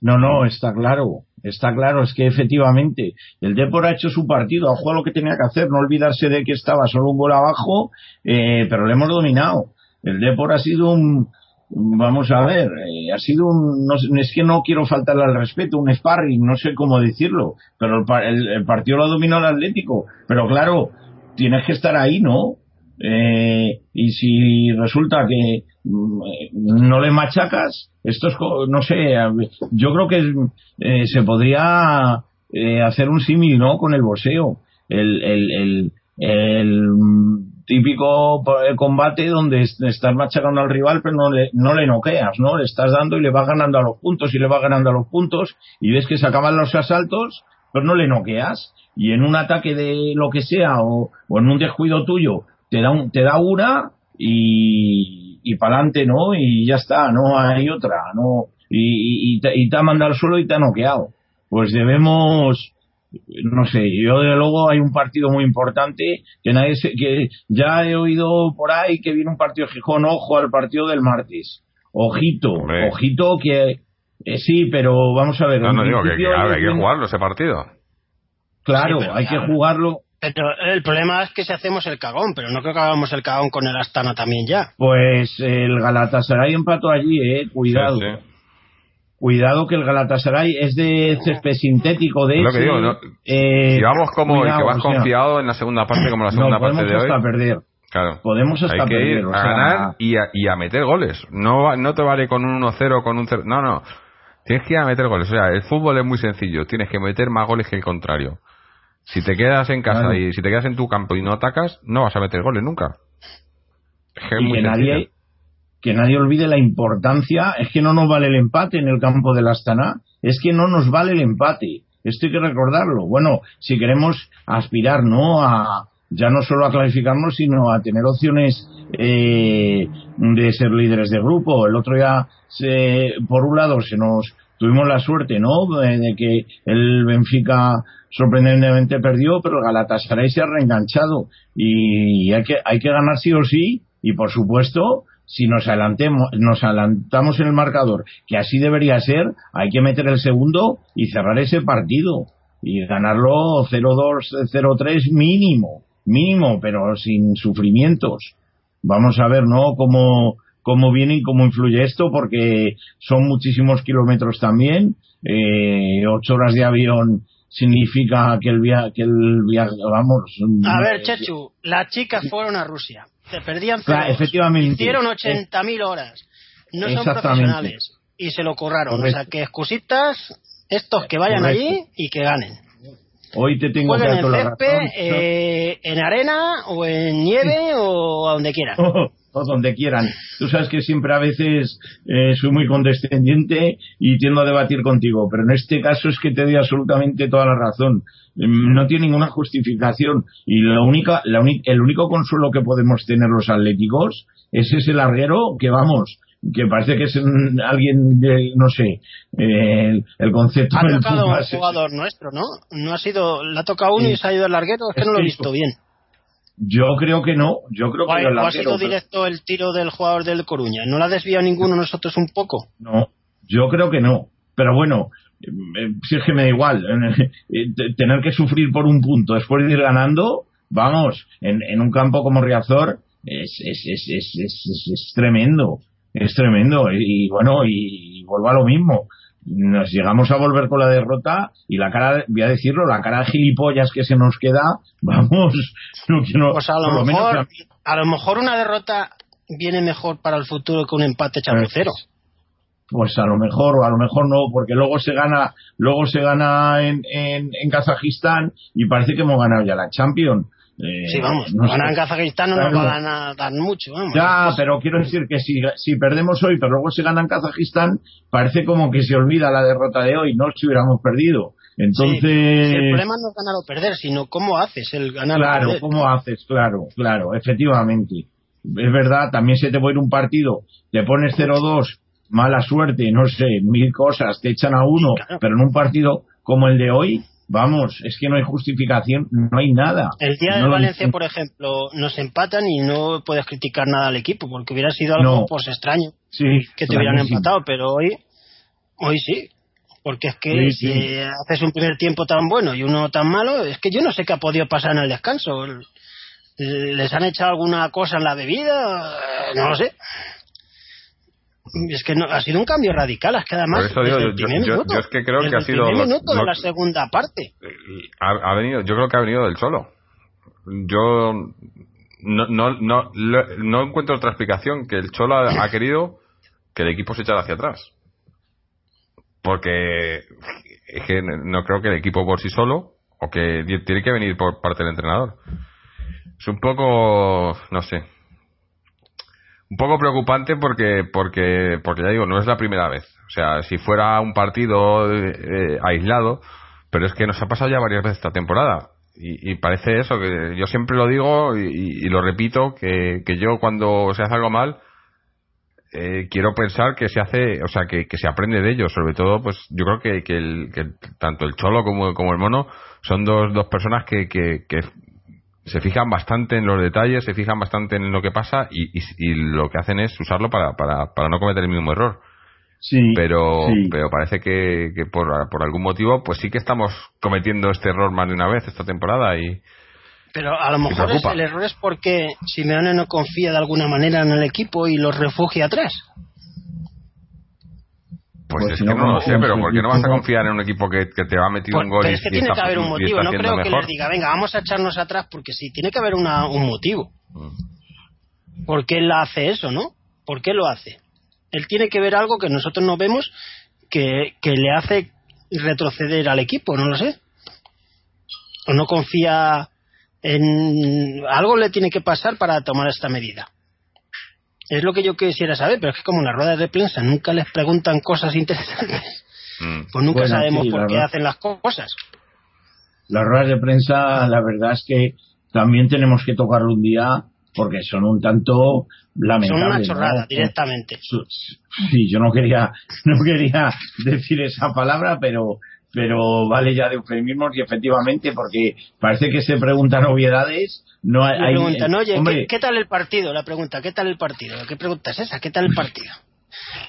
No, no, está claro. Está claro, es que efectivamente el Depor ha hecho su partido, ha jugado lo que tenía que hacer, no olvidarse de que estaba solo un gol abajo, eh, pero le hemos dominado. El Depor ha sido un, vamos a ver, eh, ha sido un, no, es que no quiero faltarle al respeto, un sparring, no sé cómo decirlo, pero el, el- el partido lo ha dominado el Atlético. Pero claro, tienes que estar ahí, ¿no? Eh, y si resulta que mm, no le machacas, esto es, no sé, yo creo que eh, se podría eh, hacer un símil, ¿no? Con el boxeo. El, el, el, el, mm, típico eh, combate donde est- estás machacando al rival pero no le, no le noqueas, ¿no? Le estás dando y le vas ganando a los puntos y le vas ganando a los puntos y ves que se acaban los asaltos pero no le noqueas y en un ataque de lo que sea o, o en un descuido tuyo te da un, te da una y, y para adelante, ¿no? Y ya está, no hay otra, ¿no? Y, y, y te, y te ha mandado al suelo y te ha noqueado. Pues debemos, no sé, yo de luego hay un partido muy importante que nadie se, que ya he oído por ahí que viene un partido de Gijón, ojo al partido del martes. Ojito, Hombre. ojito que eh, sí, pero vamos a ver. No, no digo que, que, ver, hay que jugarlo ese partido. Claro, Sí, hay que jugarlo. Pero el problema es que si hacemos el cagón, pero no creo que hagamos el cagón con el Astana también ya. Pues el Galatasaray empató allí, eh, cuidado. Sí, sí. Cuidado que el Galatasaray es de césped sintético, de lo que ese, digo, ¿no? eh, Si vamos como el que vas sea, confiado en la segunda parte, como la segunda no, parte podemos de hoy. hasta perder. Claro. Podemos hasta Hay que perder. ir o a sea, ganar y a, y a meter goles. No, no te vale con un 1-0, con un 0. No, no. Tienes que ir a meter goles. O sea, el fútbol es muy sencillo. Tienes que meter más goles que el contrario. Si te quedas en casa Claro. y si te quedas en tu campo y no atacas, no vas a meter goles nunca. Es que es y muy que sencillo. nadie, que nadie olvide la importancia, es que no nos vale el empate en el campo del Astana, es que no nos vale el empate. Esto hay que recordarlo. Bueno, si queremos aspirar, ¿no? A, ya no solo a clasificarnos, sino a tener opciones eh, de ser líderes de grupo. El otro día, se, por un lado, se nos tuvimos la suerte, ¿no? De, de que el Benfica sorprendentemente perdió, pero el Galatasaray se ha reenganchado y hay que hay que ganar sí o sí y por supuesto si nos adelantemos nos adelantamos en el marcador que así debería ser hay que meter el segundo y cerrar ese partido y ganarlo 0-2 0-3 mínimo mínimo pero sin sufrimientos. Vamos a ver no cómo cómo viene y cómo influye esto porque son muchísimos kilómetros también. Eh, ocho horas de avión significa que el viaje que el viaje vamos A ver, eh, Chechu, las chicas fueron a Rusia. Se perdían Claro, efectivamente. Hicieron 80.000 horas. No son profesionales. Y se lo curraron. Correcto. O sea, que excusitas, estos que vayan Correcto. allí y que ganen. hoy te tengo que en la césped, eh, en arena o en nieve o a donde quieran. o donde quieran. Tú sabes que siempre a veces eh, soy muy condescendiente y tiendo a debatir contigo, pero en este caso es que te doy absolutamente toda la razón. Mm, No tiene ninguna justificación y la única, la el único consuelo que podemos tener los atléticos es ese larguero que vamos que parece que es mm, alguien de, no sé, eh, el, concepto Ha tocado un jugador nuestro, ¿no? No ha sido, le ha tocado uno y se ha ido el larguero, es que no lo he que visto bien. Yo creo que no, yo creo que ha, sido directo el tiro del jugador del Coruña. ¿No lo ha desviado ninguno nosotros un poco? No, yo creo que no. Pero bueno, eh, si es que me da igual. eh, te- Tener que sufrir por un punto después de ir ganando, vamos, en, en un campo como Riazor es, es, es, es, es, es- es tremendo. Es tremendo. Y, bueno, y, vuelvo a lo mismo. Nos llegamos a volver con la derrota y la cara, voy a decirlo, la cara de gilipollas que se nos queda, vamos, no quiero, Pues a lo mejor, a lo mejor una derrota viene mejor para el futuro que un empate chapucero. Pues a lo mejor o a lo mejor no, porque luego se gana, luego se gana en, en, en Kazajistán y parece que hemos ganado ya la Champions. Eh, Sí, vamos, no en Kazajistán no nos Claro. va a dar mucho, vamos. Ya, pero quiero decir que si, si perdemos hoy, pero luego se gana en Kazajistán, parece como que se olvida la derrota de hoy, no si hubiéramos perdido. Entonces, si el problema no es ganar o perder, sino cómo haces el ganar o Claro, perder. ¿cómo haces? Claro, claro, efectivamente. Es verdad, también se te a ir un partido, te pones 0-2, mala suerte, no sé, mil cosas, te echan a uno, Claro. pero en un partido como el de hoy, vamos, es que no hay justificación, no hay nada. El día No de Valencia, por ejemplo, nos empatan y no puedes criticar nada al equipo, porque hubiera sido algo No. pues extraño sí, que te hubieran empatado, pero hoy, hoy sí. Porque es que Sí, sí. si haces un primer tiempo tan bueno y uno tan malo, es que yo no sé qué ha podido pasar en el descanso. ¿Les han echado alguna cosa en la bebida? Eh, No lo sé. Es que no, ha sido un cambio radical, es que además Por eso digo, desde el yo- primer yo- minuto, yo es que creo que ha el sido lo- de la segunda parte. ha, ha venido, yo creo que ha venido del solo. Yo no, no, no, no encuentro otra explicación que el Cholo ha, ha querido que el equipo se echara hacia atrás. Porque es que no creo que el equipo por sí solo, o que tiene que venir por parte del entrenador. Es un poco, no sé, un poco preocupante porque, porque, porque ya digo, no es la primera vez. O sea, si fuera un partido eh, eh, aislado, pero es que nos ha pasado ya varias veces esta temporada. Y, parece eso, que yo siempre lo digo y, lo repito, que, que yo cuando se hace algo mal, eh, quiero pensar que se hace, o sea, que, que se aprende de ello. Sobre todo, pues yo creo que, que, el, que tanto el Cholo como, como el Mono son dos, dos personas que, que, que se fijan bastante en los detalles, se fijan bastante en lo que pasa y, y, y lo que hacen es usarlo para, para, para no cometer el mismo error. Sí, Pero, sí. pero parece que, que por, por algún motivo, pues sí que estamos cometiendo este error más de una vez esta temporada y Pero a lo mejor es- el error es porque Simeone no confía de alguna manera en el equipo y los refugia atrás. Pues, Pues es si que no, no lo sé, pero ¿por qué no vas a confiar en un equipo que, que te va a meter Pues- un gol pero y, es que y tiene está, que haber un motivo. No creo que les diga, venga, vamos a echarnos atrás porque sí, tiene que haber una- un motivo. Mm. ¿Por qué él hace eso, no? ¿Por qué lo hace? Él tiene que ver algo que nosotros no vemos que, que le hace retroceder al equipo, no lo sé. O no confía en algo le tiene que pasar para tomar esta medida. Es lo que yo quisiera saber, pero es que como en las ruedas de prensa nunca les preguntan cosas interesantes, Mm. pues nunca Bueno, sabemos sí, por qué hacen las cosas. Las ruedas de prensa, la verdad es que también tenemos que tocarlo un día porque son un tanto Son lamentables. una ¿no? chorrada, directamente. Su- Sí, yo no quería, no quería decir esa palabra, pero, pero vale ya de eufemismos y efectivamente, porque parece que se preguntan obviedades. No hay, oye, hombre, ¿qué, qué tal el partido? La pregunta, ¿qué tal el partido? ¿Qué pregunta es esa? ¿Qué tal el partido?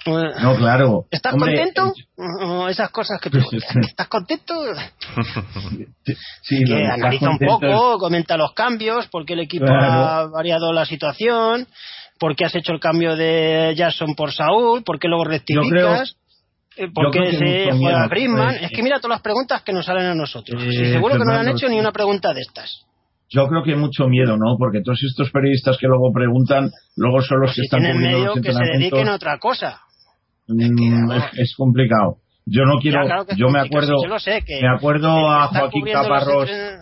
No, claro. ¿Estás Hombre, contento? eh, esas cosas que preguntan. ¿Estás contento? Sí, que analiza un poco, comenta los cambios, por qué el equipo Claro. ha variado la situación, por qué has hecho el cambio de Jackson por Saúl, por qué luego rectificas, eh, por yo qué creo que se juega Griezmann. eh, es que mira todas las preguntas que nos salen a nosotros. Eh, Sí, seguro que no le han hecho ni sí. una pregunta de estas. Yo creo que hay mucho miedo, ¿no? Porque todos estos periodistas que luego preguntan, luego son los Pues que si están cubriendo medio los que se dediquen a otra cosa. Mm, es, es complicado. Yo no quiero, Ya, claro que es yo me acuerdo, yo lo sé, que me acuerdo que a Joaquín Caparrós, entren-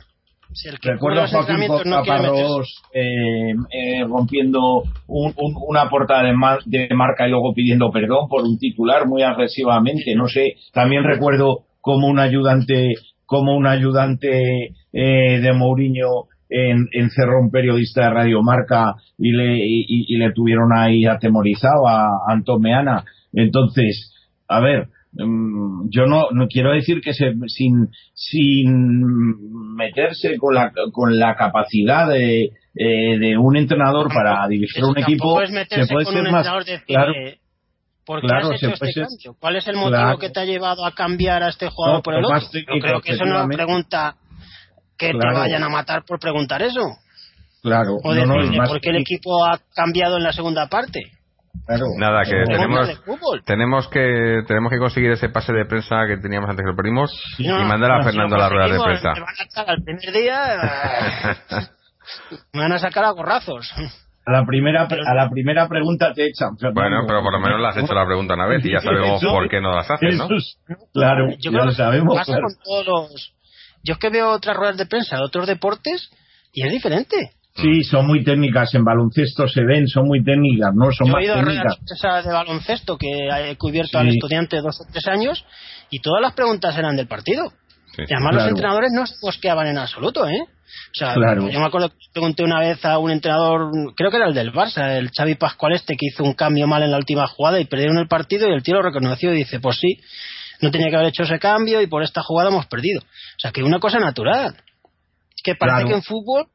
si el que recuerdo a Joaquín no Caparrós eh, eh, rompiendo un- un- una portada de, mar- de marca y luego pidiendo perdón por un titular muy agresivamente. No sé, también recuerdo como un ayudante, como un ayudante eh, de Mourinho en, encerró un periodista de Radio Marca y le, y, y- le tuvieron ahí atemorizado a, a Antón Meana. Entonces, a ver, yo no, no quiero decir que se, sin, sin meterse con la, con la capacidad de, eh, de un entrenador para dirigir un equipo, se puede con ser un más, decirle, claro, ¿Por qué claro, has se hecho puede este ser- cambio? ¿Cuál es el motivo Claro. que te ha llevado a cambiar a este jugador No, por el otro? Yo creo que eso no es efectivamente. pregunta que te vayan a matar por preguntar eso. claro, O no, no, decirle y más por qué el equipo ha cambiado en la segunda parte. Claro. Nada, que tenemos, tenemos que tenemos que conseguir ese pase de prensa que teníamos antes que lo perdimos y No, mandar a no, Fernando a la rueda de prensa. Me van a sacar al primer día. me van a sacar a gorrazos. A la primera, pre- a la primera pregunta te echan. Bueno, pero por lo menos le has hecho la pregunta una vez y ya sabemos Eso- por qué no las haces, ¿no? Claro, Yo ya creo lo que sabemos. pasa claro. con todos los. Yo es que veo otras ruedas de prensa de otros deportes y es diferente. Sí, son muy técnicas. En baloncesto se ven, son muy técnicas, ¿no? Son Yo más he ido a ruedas técnicas. de prensa de baloncesto que he cubierto Sí. al estudiante dos o tres años y todas las preguntas eran del partido. Sí. Y además Claro. los entrenadores no se mosqueaban en absoluto, ¿eh? O sea, Claro. yo me acuerdo que pregunté una vez a un entrenador, creo que era el del Barça, el Xavi Pascual este, que hizo un cambio mal en la última jugada y perdieron el partido y el tío lo reconoció y dice, pues sí, no tenía que haber hecho ese cambio y por esta jugada hemos perdido. O sea, que una cosa natural. Que parece Claro. que en fútbol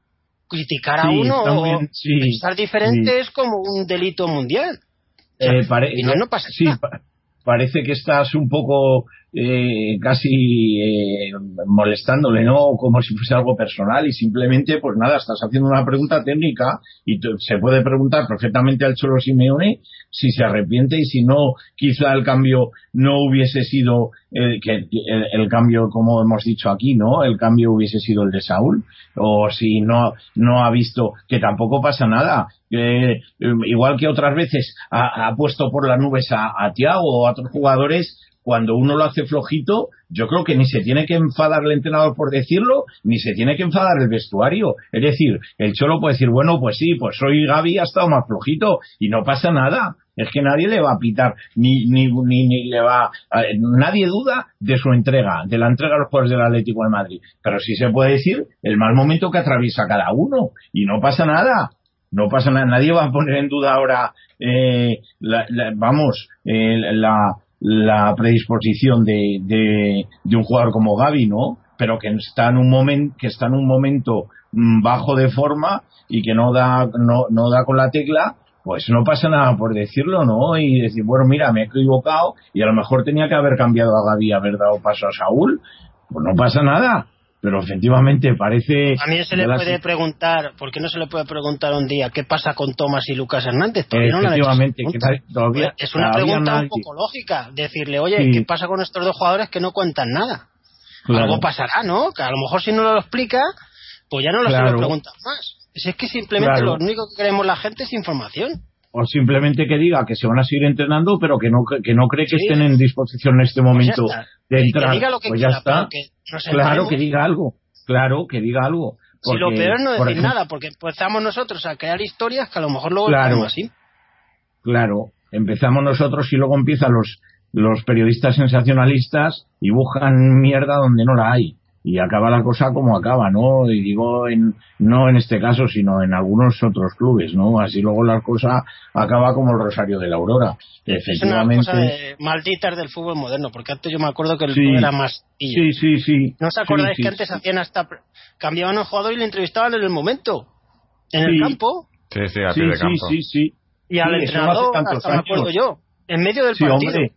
criticar a Sí, uno o sí, pensar diferente sí. es como un delito mundial. O sea, Eh, pare- y no, no pasa nada. pa- parece que estás un poco eh, casi eh, molestándole, ¿no? Como si fuese algo personal y simplemente, pues nada, estás haciendo una pregunta técnica y se puede preguntar perfectamente al Cholo Simeone si se arrepiente y si no, quizá el cambio no hubiese sido eh, que el, el cambio, como hemos dicho aquí, ¿no? El cambio hubiese sido el de Saúl o si no no ha visto que tampoco pasa nada. Eh, igual que otras veces ha, puesto por las nubes a, a Thiago o a otros jugadores, cuando uno lo hace flojito, yo creo que ni se tiene que enfadar el entrenador por decirlo, ni se tiene que enfadar el vestuario. Es decir, el Cholo puede decir, bueno, pues sí, pues hoy Gaby ha estado más flojito y no pasa nada. Es que nadie le va a pitar, ni, ni, ni, ni le va, nadie duda de su entrega, de la entrega a los jugadores del Atlético de Madrid. Pero sí se puede decir el mal momento que atraviesa cada uno y no pasa nada. No pasa nada, nadie va a poner en duda ahora, eh, la- vamos, eh, la, la predisposición de, de, de un jugador como Gaby, ¿no? Pero que está en un momento, que está en un momento mm, bajo de forma y que no da, no, no da con la tecla, pues no pasa nada por decirlo, ¿no? Y decir, bueno, mira, me he equivocado y a lo mejor tenía que haber cambiado a Gaby haber dado paso a Saúl, pues no pasa nada. Pero efectivamente parece... A mí se le puede preguntar, ¿por qué no se le puede preguntar un día qué pasa con Tomás y Lucas Hernández? Todavía no Efectivamente, que todavía, es una todavía pregunta no un poco lógica. Decirle, oye, Sí. ¿qué pasa con estos dos jugadores que no cuentan nada? Claro. Algo pasará, ¿no? Que a lo mejor si no lo explica, pues ya no lo se lo preguntan más. Si es que simplemente Claro. lo único que queremos la gente es información. O simplemente que diga que se van a seguir entrenando, pero que no, que no cree que Sí. estén en disposición en este Pues momento de Que entrar. diga lo que pues ya quiera, está. que Claro, que diga algo. Claro, que diga algo. Si lo Porque, peor es no decir ejemplo, nada, porque empezamos nosotros a crear historias que a lo mejor luego Claro. así. Claro, empezamos nosotros y luego empiezan los, los periodistas sensacionalistas y buscan mierda donde no la hay. Y acaba la cosa como acaba, ¿no? Y digo, en, no en este caso, sino en algunos otros clubes, ¿no? Así luego la cosa acaba como el Rosario de la Aurora. Es una cosa Efectivamente. de malditas del fútbol moderno, porque antes yo me acuerdo que el Sí. fútbol era más... Sí, sí, sí. ¿No os acordáis Sí, que sí, antes sí. hacían hasta... cambiaban al jugador y le entrevistaban en el momento? En Sí. el campo. Sí, sí, a pie de sí, campo. sí, sí. Y al Sí, no hace entrenador, hasta me acuerdo yo. En medio del Sí, partido. hombre.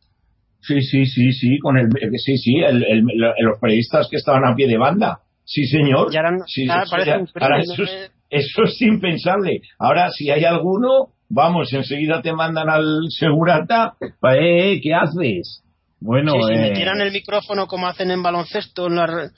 Sí, sí, sí, sí, con el, sí, sí, el, el- los periodistas que estaban a pie de banda. Sí, señor. Y ahora no- Sí, ahora eso ya- ahora eso, es, eso es impensable. Ahora, si hay alguno, vamos, enseguida te mandan al segurata, eh, eh, ¿qué haces? Bueno, Sí, si eh, metieran el micrófono como hacen en baloncesto, en, la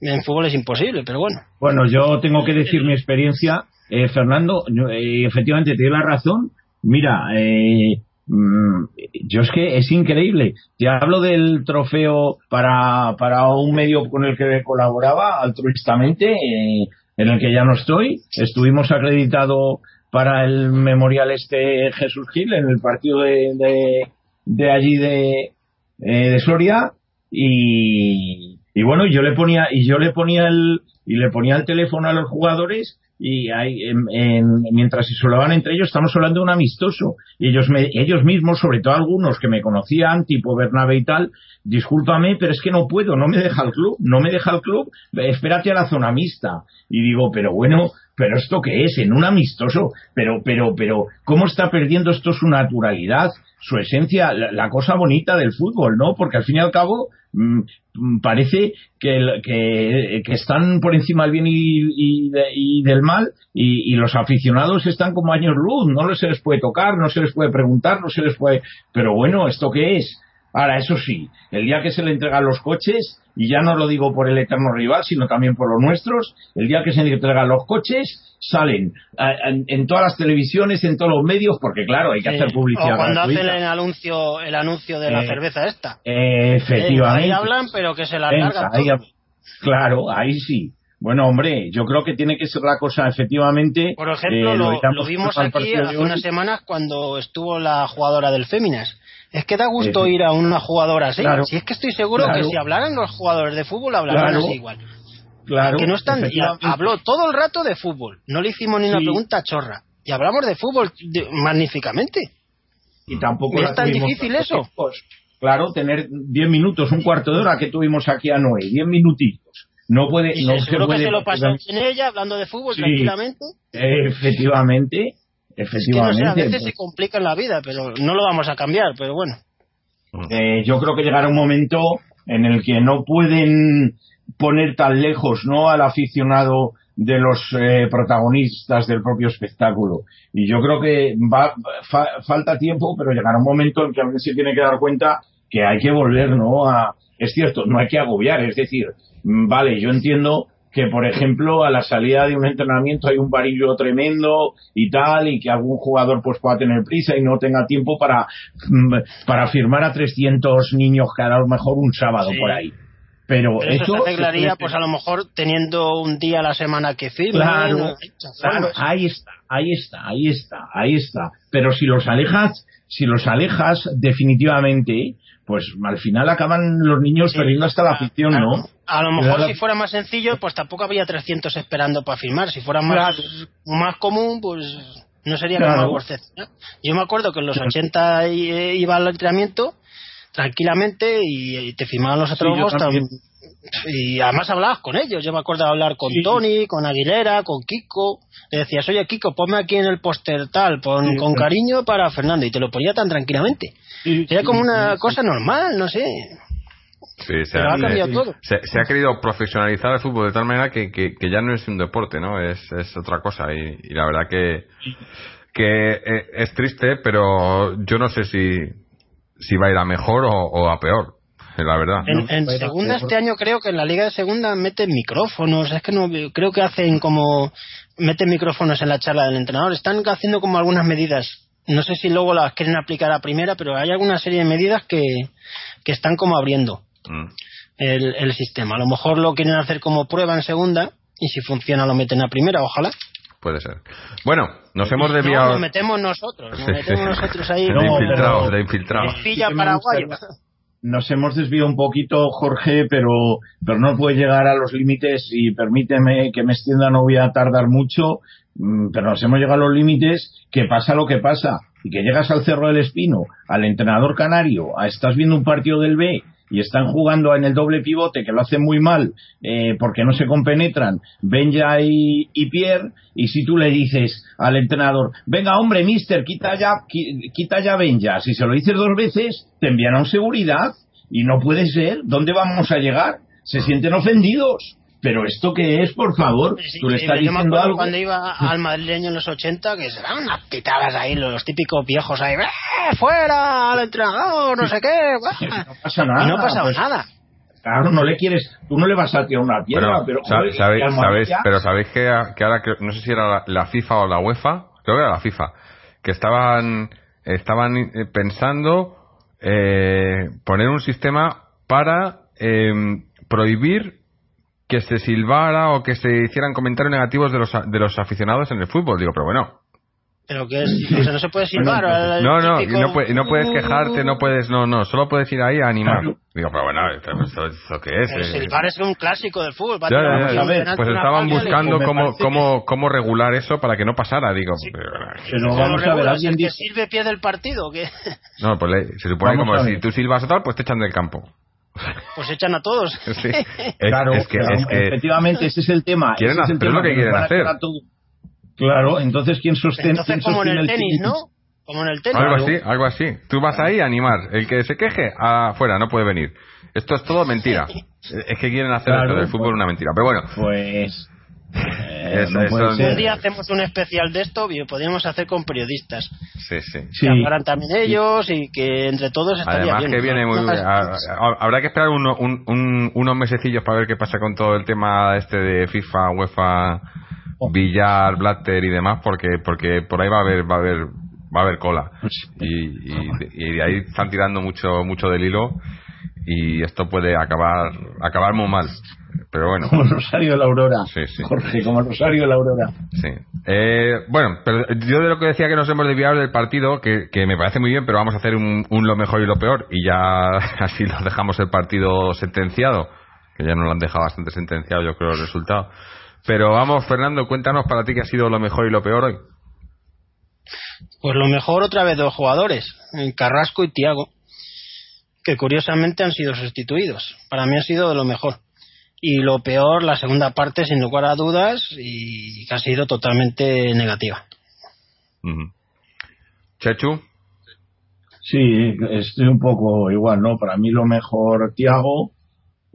en fútbol es imposible, pero bueno. Bueno, yo tengo que decir mi experiencia. Eh, Fernando, eh, efectivamente te doy la razón. Mira, eh, yo es que es increíble. Te hablo del trofeo para, para un medio con el que colaboraba altruistamente, eh, en el que ya no estoy. Estuvimos acreditado para el memorial este Jesús Gil en el partido de, de, de allí de, eh, de Soria y, y bueno yo le ponía y yo le ponía el y le ponía el teléfono a los jugadores y ahí, en- en- mientras se solaban entre ellos estamos hablando de un amistoso. Y ellos me, ellos mismos sobre todo algunos que me conocían tipo Bernabé y tal discúlpame pero es que no puedo no me deja el club no me deja el club eh, espérate a la zona mixta. Y digo pero bueno pero esto qué es en un amistoso. Pero pero pero cómo está perdiendo esto su naturalidad su esencia la, cosa bonita del fútbol no porque al fin y al cabo mm, mm, parece que, que, están por encima del bien y del mal y, y los aficionados están como años luz. No se les puede tocar no se les puede preguntar no se les puede. Pero bueno esto qué es Ahora, eso sí, el día que se le entregan los coches, y ya no lo digo por el eterno rival, sino también por los nuestros, el día que se le entregan los coches, salen a- en, en todas las televisiones, en todos los medios, porque claro, hay que Sí. hacer publicidad O cuando gratuita. hacen el anuncio, el anuncio de la Eh, cerveza esta. Eh, Eh, efectivamente. ahí hablan, pero que se la cargan. ahí claro, ahí sí. Bueno, hombre, yo creo que tiene que ser la cosa, efectivamente. Por ejemplo, eh, lo, vimos aquí hace unas semanas cuando estuvo la jugadora del Féminas. Es que da gusto Efe- ir a una jugadora así. Claro. Si es que estoy seguro Claro. que si hablaran los jugadores de fútbol, hablaran Claro. así igual. Claro, que no están. habló todo el rato de fútbol. No le hicimos ni una pregunta chorra. Y hablamos de fútbol de- magníficamente. y tampoco ¿Es tan difícil eso? Claro, tener 10 minutos, un cuarto de hora que tuvimos aquí a Noé, 10 minutitos. No puede, Y no se- se seguro puede. que se lo pasó en ella, hablando de fútbol Sí. tranquilamente. Efectivamente, Es que no efectivamente. sé, a veces se pues, complica la vida, pero no lo vamos a cambiar, pero bueno. eh, yo creo que llegará un momento en el que no pueden poner tan lejos no al aficionado de los eh, protagonistas del propio espectáculo y yo creo que va fa- falta tiempo pero llegará un momento en que alguien se tiene que dar cuenta que hay que volver no a es cierto no hay que agobiar es decir mm, vale yo entiendo que por ejemplo a la salida de un entrenamiento hay un varillo tremendo y tal y que algún jugador pues pueda tener prisa y no tenga tiempo para mm, para firmar a 300 niños que a lo mejor un sábado Sí. por ahí pero, Pero eso, eso se arreglaría, pues a lo mejor teniendo un día a la semana que firme. Claro, ¿no? Claro, ahí está, ahí está, ahí está, ahí está. Pero si los alejas, si los alejas definitivamente, pues al final acaban los niños perdiendo hasta la afición. ¿no? A lo mejor si fuera más sencillo, pues tampoco habría 300 esperando para firmar. Si fuera más, más común, pues no sería Claro. algo excepcional. Yo me acuerdo que en los Claro. 80 i- eh, iba al entrenamiento tranquilamente y, te firmaban los Sí, y además hablabas con ellos. Yo me acuerdo de hablar con Sí. Tony, con Aguilera, con Kiko. Le decías, oye Kiko, ponme aquí en el póster tal, pon Sí, con sí. cariño para Fernando. Y te lo ponía tan tranquilamente. Sí, Era como una sí, sí. cosa normal, no sé. Sí, se ha, ha cambiado se- todo. se- se ha querido profesionalizar el fútbol de tal manera que, que- que ya no es un deporte, ¿no? Es, es otra cosa. Y, y la verdad que, que eh, es triste, pero yo no sé si, si va a ir a mejor o, o a peor, eh, la verdad. En, segunda este año creo que en la liga de segunda meten micrófonos, es que no creo que hacen como meten micrófonos en la charla del entrenador, están haciendo como algunas medidas no sé si luego las quieren aplicar a primera, pero hay alguna serie de medidas que, que están como abriendo Mm. el, el sistema. A lo mejor lo quieren hacer como prueba en segunda y si funciona lo meten a primera, ojalá. Puede ser. Bueno, nos hemos No, desviado lo metemos nosotros, nos Sí, metemos sí. nosotros ahí. de No, infiltrados, pero- de infiltrados. Pilla paraguayo. Nos hemos desviado un poquito, Jorge, pero, pero no puede llegar a los límites y permíteme que me extienda, no voy a tardar mucho, mm, pero nos hemos llegado a los límites que pasa lo que pasa y que llegas al Cerro del Espino, al entrenador canario, a, estás viendo un partido del B y están jugando en el doble pivote que lo hacen muy mal eh, porque no se compenetran Benja y, Pierre y si tú le dices al entrenador venga hombre mister quita ya qui- quita ya Benja si se lo dices dos veces te envían a seguridad y no puede ser ¿dónde vamos a llegar? se sienten ofendidos pero esto qué es por favor Sí, tú le estás yo me diciendo acuerdo algo. cuando iba al madrileño en los 80 que se daban unas pitadas ahí los típicos viejos ahí ¡Eh, fuera al entrenador no sé qué ¡buah! no pasa nada y no pasaba pues, nada. claro no le quieres tú no le vas a tirar una piedra Bueno, pero joder, sabéis, que sabéis- pero sabéis que, que ahora que- no sé si era la, la FIFA o la UEFA, creo que era la FIFA, que estaban estaban eh, pensando eh, poner un sistema para eh, prohibir que se silbara o que se hicieran comentarios negativos de los de los aficionados en el fútbol. Digo, pero bueno, pero que es, o sea, no se puede silbar no, no, típico- no, puede- no puedes quejarte, no puedes, no, no, solo puedes ir ahí a animar. Claro. Digo, pero bueno, ¿esto, esto- esto qué es? el Eh, silbar es un clásico del fútbol Ya, ya, ya. Pues estaban buscando me cómo, cómo, cómo regular eso para que no pasara, digo. pero- pero ¿Cómo vamos a ver alguien ¿El que dice sirve pie del partido que No, pues se supone Vamos como si tú silbas o tal, pues te echan del campo. Pues echan a todos Sí. Es, claro, es que, pero es que efectivamente ese es el tema. Quieren ese es el hacer- pero es tema, lo que quieren hacer. Claro, entonces quién sostiene, entonces quién como en el tenis tenis? ¿no? como en el tenis algo Claro. así, algo así. Tú vas ahí a animar. El que se queje, afuera, no puede venir. Esto es todo mentira. Es que quieren hacer Claro, esto del fútbol una mentira. Pero bueno, Pues eh, no eso- puede Un ser. un día hacemos un especial de esto y podríamos hacer con periodistas sí, sí. Sí. que hablaran también ellos y que entre todos estaría Además bien que viene muy bien. Ha- ha- Habrá que esperar uno- un- un- unos mesecillos para ver qué pasa con todo el tema este de FIFA, UEFA, Villar, Blatter y demás, porque porque por ahí va a haber va a haber va a haber cola Pues, y, y, y de ahí están tirando mucho mucho del hilo y esto puede acabar acabar muy mal. Pero bueno, Como Rosario de la Aurora. Sí, sí. Jorge, como Rosario de la Aurora. Sí. Eh, bueno, pero yo de lo que decía que nos hemos desviado del partido, que, que me parece muy bien, pero vamos a hacer un, un lo mejor y lo peor, y ya así lo dejamos el partido sentenciado, que ya nos lo han dejado bastante sentenciado, yo creo, el resultado. Pero vamos, Fernando, cuéntanos para ti qué ha sido lo mejor y lo peor hoy. Pues lo mejor otra vez dos jugadores, eh, Carrasco y Tiago, que curiosamente han sido sustituidos. Para mí ha sido de lo mejor. Y lo peor, la segunda parte, sin lugar a dudas, y que ha sido totalmente negativa. Chechu, Sí, estoy un poco igual, ¿no? Para mí lo mejor Tiago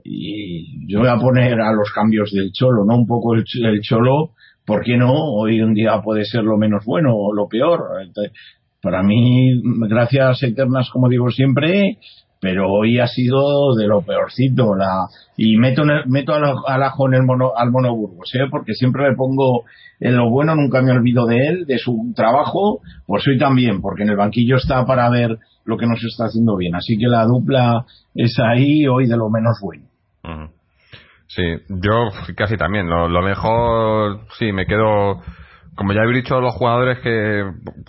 y yo voy a poner a los cambios del Cholo, ¿no? Un poco el, ch- el Cholo, ¿por qué no? Hoy un día puede ser lo menos bueno o lo peor. Entonces, para mí, gracias eternas, como digo siempre, pero hoy ha sido de lo peorcito. La, y meto, meto al, ajo en el mono, al mono Burgos, ¿eh? Porque siempre le pongo en lo bueno, nunca me olvido de él, de su trabajo, pues hoy también, porque en el banquillo está para ver lo que nos está haciendo bien. Así que la dupla es ahí hoy de lo menos bueno. Sí, yo casi también. Lo, lo mejor, sí, me quedo. Como ya he dicho, los jugadores que,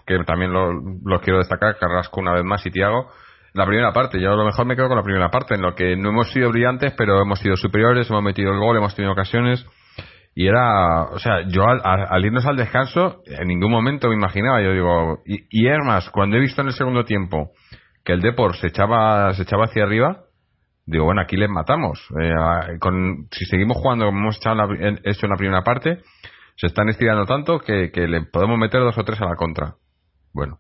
que también lo- los quiero destacar, Carrasco una vez más y Tiago. La primera parte, yo a lo mejor me quedo con la primera parte, en lo que no hemos sido brillantes, pero hemos sido superiores, hemos metido el gol, hemos tenido ocasiones. Y era, o sea, yo al, al- irnos al descanso, en ningún momento me imaginaba, yo digo, y, y es más, cuando he visto en el segundo tiempo que el Depor se echaba, se echaba hacia arriba, digo, bueno, aquí les matamos. Eh, con, si seguimos jugando hemos echado en la hecho en la primera parte, se están estirando tanto que, que le podemos meter dos o tres a la contra. Bueno,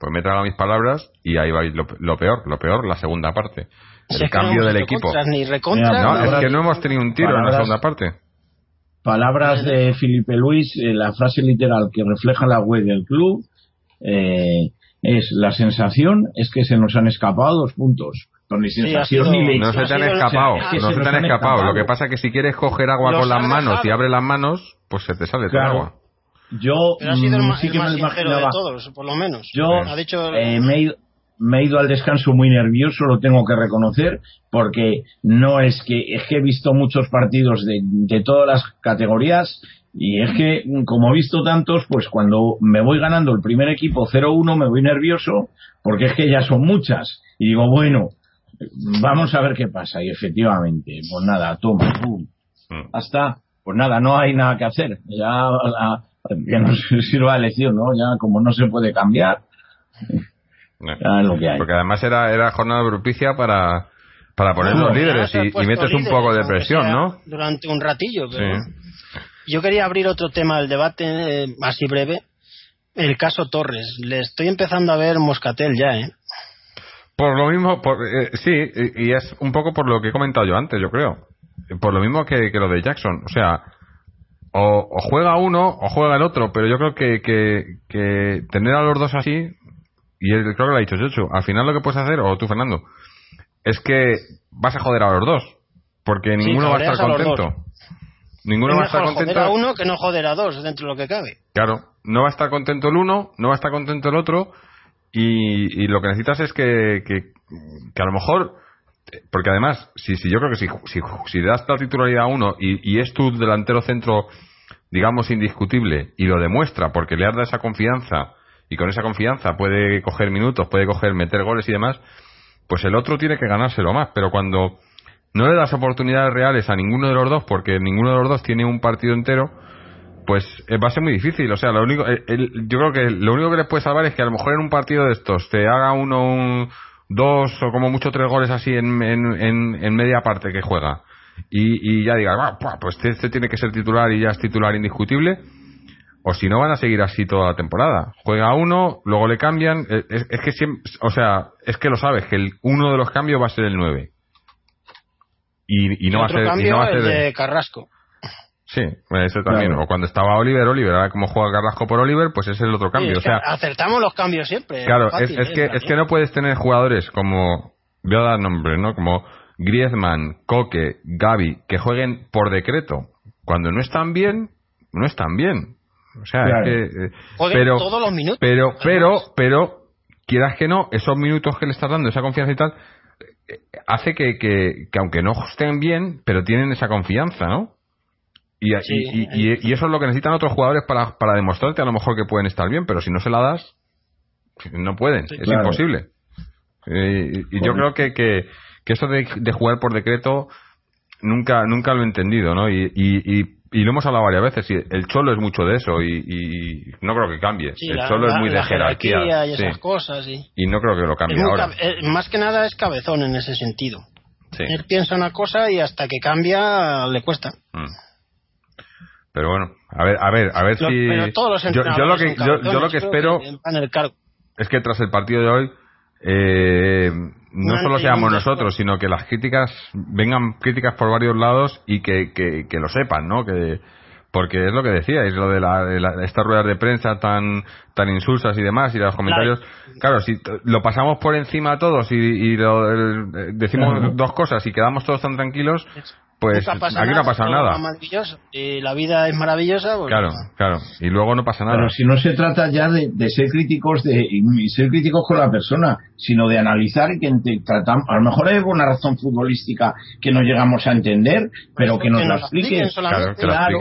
pues me he tragado mis palabras y ahí va lo, lo peor, lo peor, la segunda parte. El Si es que no cambio hemos del equipo. contras ni recontra, Mira, No, es que no hemos tenido un tiro en la segunda parte. Palabras de Felipe Luis, eh, la frase literal que refleja la web del club eh, es la sensación es que se nos han escapado dos puntos. No, Sí, sensación sido- ni leche. No se te han escapado, no se te han escapado. Lo que pasa es que si quieres coger agua Los con las manos y abres las manos, pues se te sale Claro. agua. Yo Pero ha sido el, mm, sí el que me más sincero de todos, por lo menos. Yo ha dicho eh, me, he ido, me he ido al descanso muy nervioso, lo tengo que reconocer, porque no es que es que he visto muchos partidos de, de todas las categorías y es que mm, como he visto tantos, pues cuando me voy ganando el primer equipo 0-1 me voy nervioso porque es que ya son muchas y digo, bueno, vamos a ver qué pasa y efectivamente, pues nada, toma, pum, Mm. hasta, pues nada, no hay nada que hacer. Ya a- que nos sirva de lección, ¿no? Ya como no se puede cambiar, No. ya es lo que hay. Porque además era, era jornada propicia para, para poner No, los líderes y, metes un poco de presión, ¿no? Durante un ratillo, pero Sí. yo quería abrir otro tema del debate, eh, así breve. El caso Torres. Le estoy empezando a ver Moscatel ya, ¿eh? Por lo mismo, por, eh, sí, y, y es un poco por lo que he comentado yo antes, yo creo. Por lo mismo que, que lo de Jackson. O sea, o, o juega uno o juega el otro, pero yo creo que, que, que tener a los dos así, y él- creo que lo ha dicho Chocho, al final lo que puedes hacer, o tú Fernando, es que vas a joder a los dos, porque Sí, ninguno va a estar a contento. Ninguno es va a estar mejor joder contento. a uno que no joder a dos dentro de lo que cabe. Claro, no va a estar contento el uno, no va a estar contento el otro, y, y lo que necesitas es que, que, que a lo mejor, porque además, si, si yo creo que si, si, si das la titularidad a uno y, y es tu delantero centro, digamos, indiscutible, y lo demuestra porque le has dado esa confianza, y con esa confianza puede coger minutos, puede coger, meter goles y demás, pues el otro tiene que ganárselo más, pero cuando no le das oportunidades reales a ninguno de los dos, porque ninguno de los dos tiene un partido entero, pues eh, va a ser muy difícil. O sea, lo único, el- el- yo creo que lo único que les puede salvar es que a lo mejor en un partido de estos te haga uno, un, dos o como mucho tres goles así en, en, en, en media parte que juega. Y, y ya diga, "Ah, pues este, este tiene que ser titular y ya es titular indiscutible. O si no van a seguir así toda la temporada. Juega uno, luego le cambian. eh, Es, es que siempre, o sea, es que lo sabes, que el, uno de los cambios va a ser el 9. Y, y no va a ser, y no va a el ser de Carrasco. Sí, bueno, eso también. Claro. O cuando estaba Oliver, Oliver, ahora como juega Carrasco por Oliver, pues ese es el otro cambio. Sí, o sea, acertamos los cambios siempre. claro, fácil, es, es ¿eh? que, es que no puedes tener jugadores como, voy a dar nombres, ¿no? Como Griezmann, Coque, Gaby, que jueguen por decreto. Cuando no están bien, no están bien. O sea, Claro. es que, eh, pero, todos los minutos. pero, pero, pero, quieras que no, esos minutos que le estás dando, esa confianza y tal, eh, hace que, que, que aunque no estén bien, pero tienen esa confianza, ¿no? Y, Sí, y, y- y- y eso es lo que necesitan otros jugadores para, para demostrarte a lo mejor que pueden estar bien, pero si no se la das, no pueden, Sí, es claro. imposible. Eh, y y yo creo que, que, que eso de, de jugar por decreto nunca nunca lo he entendido, ¿no? Y, y, y, y lo hemos hablado varias veces, y el Cholo es mucho de eso, y, y no creo que cambie. Sí, el la- Cholo la- es muy de jerarquía. y sí. esas cosas. Y no creo que lo cambie ahora. cabe- más que nada es cabezón en ese sentido. Él piensa una cosa y hasta que cambia le cuesta. Mm. Pero bueno, a ver, a ver, a ver si. pero todos los yo, yo lo que, yo, yo lo espero que es que tras el partido de hoy eh, no solo seamos nosotros, sino que las críticas vengan críticas por varios lados y que, que, que lo sepan, ¿no? Que porque es lo que decíais, lo de, la, de la- estas ruedas de prensa tan tan insulsas y demás y los comentarios. Claro, si lo pasamos por encima a todos y, y lo- el- decimos Claro. dos cosas y quedamos todos tan tranquilos, pues aquí no ha pasado nada. maravilloso. Y la vida es maravillosa. pues, Claro, claro. Y luego no pasa nada. Pero si no se trata ya de, de ser críticos de ser críticos con la persona, sino de analizar y que tratamos, a lo mejor hay alguna razón futbolística que no llegamos a entender, pero que nos la. Claro, que la Claro,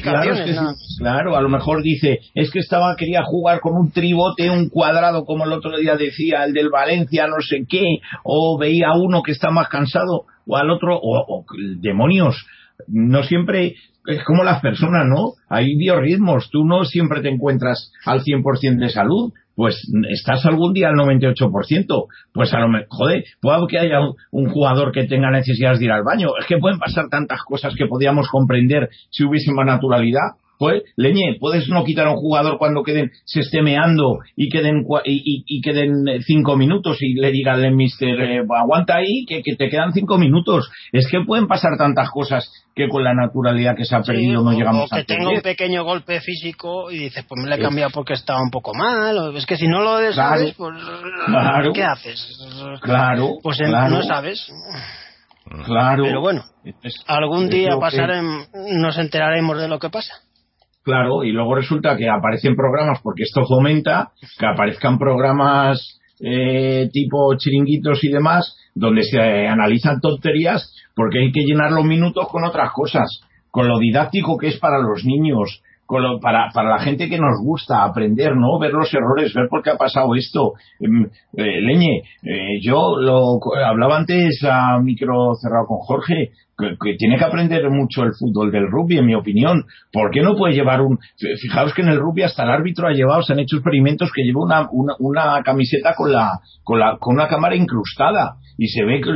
Claro, explicaciones. es que nada sí, más. claro, a lo mejor dice, es que estaba, quería jugar con un tribote, un cuadrado, como el otro día decía, el del Valencia, no sé qué, o veía uno que está más cansado, o al otro, o, demonios, no siempre, es como las personas, ¿no? Hay biorritmos, tú no siempre te encuentras al 100% de salud, pues estás algún día al 98%, pues a lo mejor, joder, puede que haya un, un jugador que tenga necesidades de ir al baño, es que pueden pasar tantas cosas que podíamos comprender si hubiese más naturalidad, pues, leñe, puedes no quitar a un jugador cuando queden, se esté meando y queden, y, y- y queden eh, cinco minutos y le digan al mister, eh, aguanta ahí, que, que te quedan cinco minutos. Es que pueden pasar tantas cosas que con la naturalidad que se ha Sí, perdido no llegamos a que tenga un pequeño golpe físico y dices, pues me lo he cambiado porque estaba un poco mal. o- es que si no lo sabes, pues Claro. ¿qué haces? Claro, Pues claro, no sabes. claro. Pero bueno, algún día lo que- nos enteraremos de lo que pasa. Claro, y luego resulta que aparecen programas, porque esto fomenta que aparezcan programas eh, tipo chiringuitos y demás, donde se analizan tonterías, porque hay que llenar los minutos con otras cosas, con lo didáctico que es para los niños, con lo- para, para la gente que nos gusta aprender, ¿no? Ver los errores, ver por qué ha pasado esto. Em, eh, Leñe, eh, yo lo hablaba antes a micro cerrado con Jorge, que, tiene que aprender mucho el fútbol del rugby, en mi opinión. ¿Por qué no puede llevar un... Fijaos que en el rugby hasta el árbitro ha llevado, se han hecho experimentos que lleva una, una, una camiseta con la, con la, con una cámara incrustada y se ve que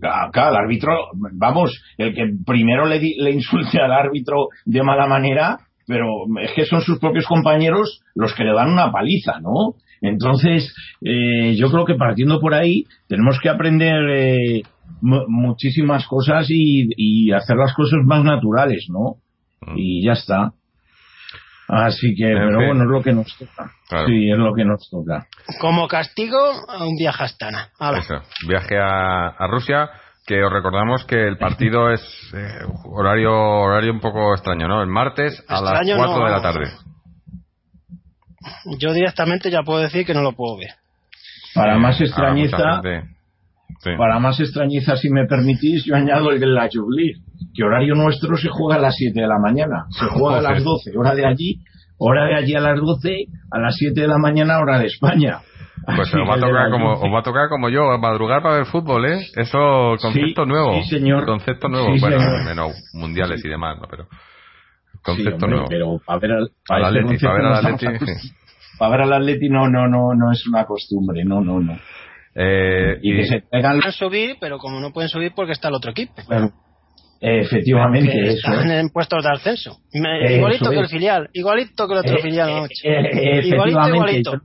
Claro, el árbitro, vamos, el que primero le, di- le insulte al árbitro de mala manera, pero es que son sus propios compañeros los que le dan una paliza, ¿no? Entonces, eh, yo creo que partiendo por ahí, tenemos que aprender eh, muchísimas cosas y, y hacer las cosas más naturales, ¿no? Y ya está. Así que, En pero fin. bueno, es lo que nos toca. Claro. Sí, es lo que nos toca. Como castigo, a un viaje a Astana. Eso, viaje a, a Rusia, que os recordamos que el partido es eh, horario horario un poco extraño, ¿no? El martes a las Extraño 4 no, de la tarde. Yo directamente ya puedo decir que no lo puedo ver. Para Eh, más extrañeza. Sí. Para más extrañeza, si me permitís, yo añado el de la Jubilee, que horario nuestro se juega a las 7 de la mañana, se juega a las 12, hora de allí, hora de allí a las 12, a las 7 de la mañana, hora de España. Pues os va, a tocar como, os va a tocar como yo, a madrugar para ver fútbol, ¿eh? Eso, concepto Sí, nuevo. sí, señor. Concepto nuevo. Sí, bueno, señor. menos mundiales y demás, ¿no? Pero concepto hombre, nuevo. pero para ver al, para este Atleti, concepto para ver al Atleti. Para ver al Atleti no, no, no, no es una costumbre, no, no, no. Eh, Y y- que se traigan, Pueden subir, pero como no pueden subir porque está el otro equipo. bueno, efectivamente, que eso. están ¿eh? en puestos de ascenso. Me- Eso igualito que el filial, igualito que el otro Eh, filial eh, eh, igualito, efectivamente, igualito. Yo,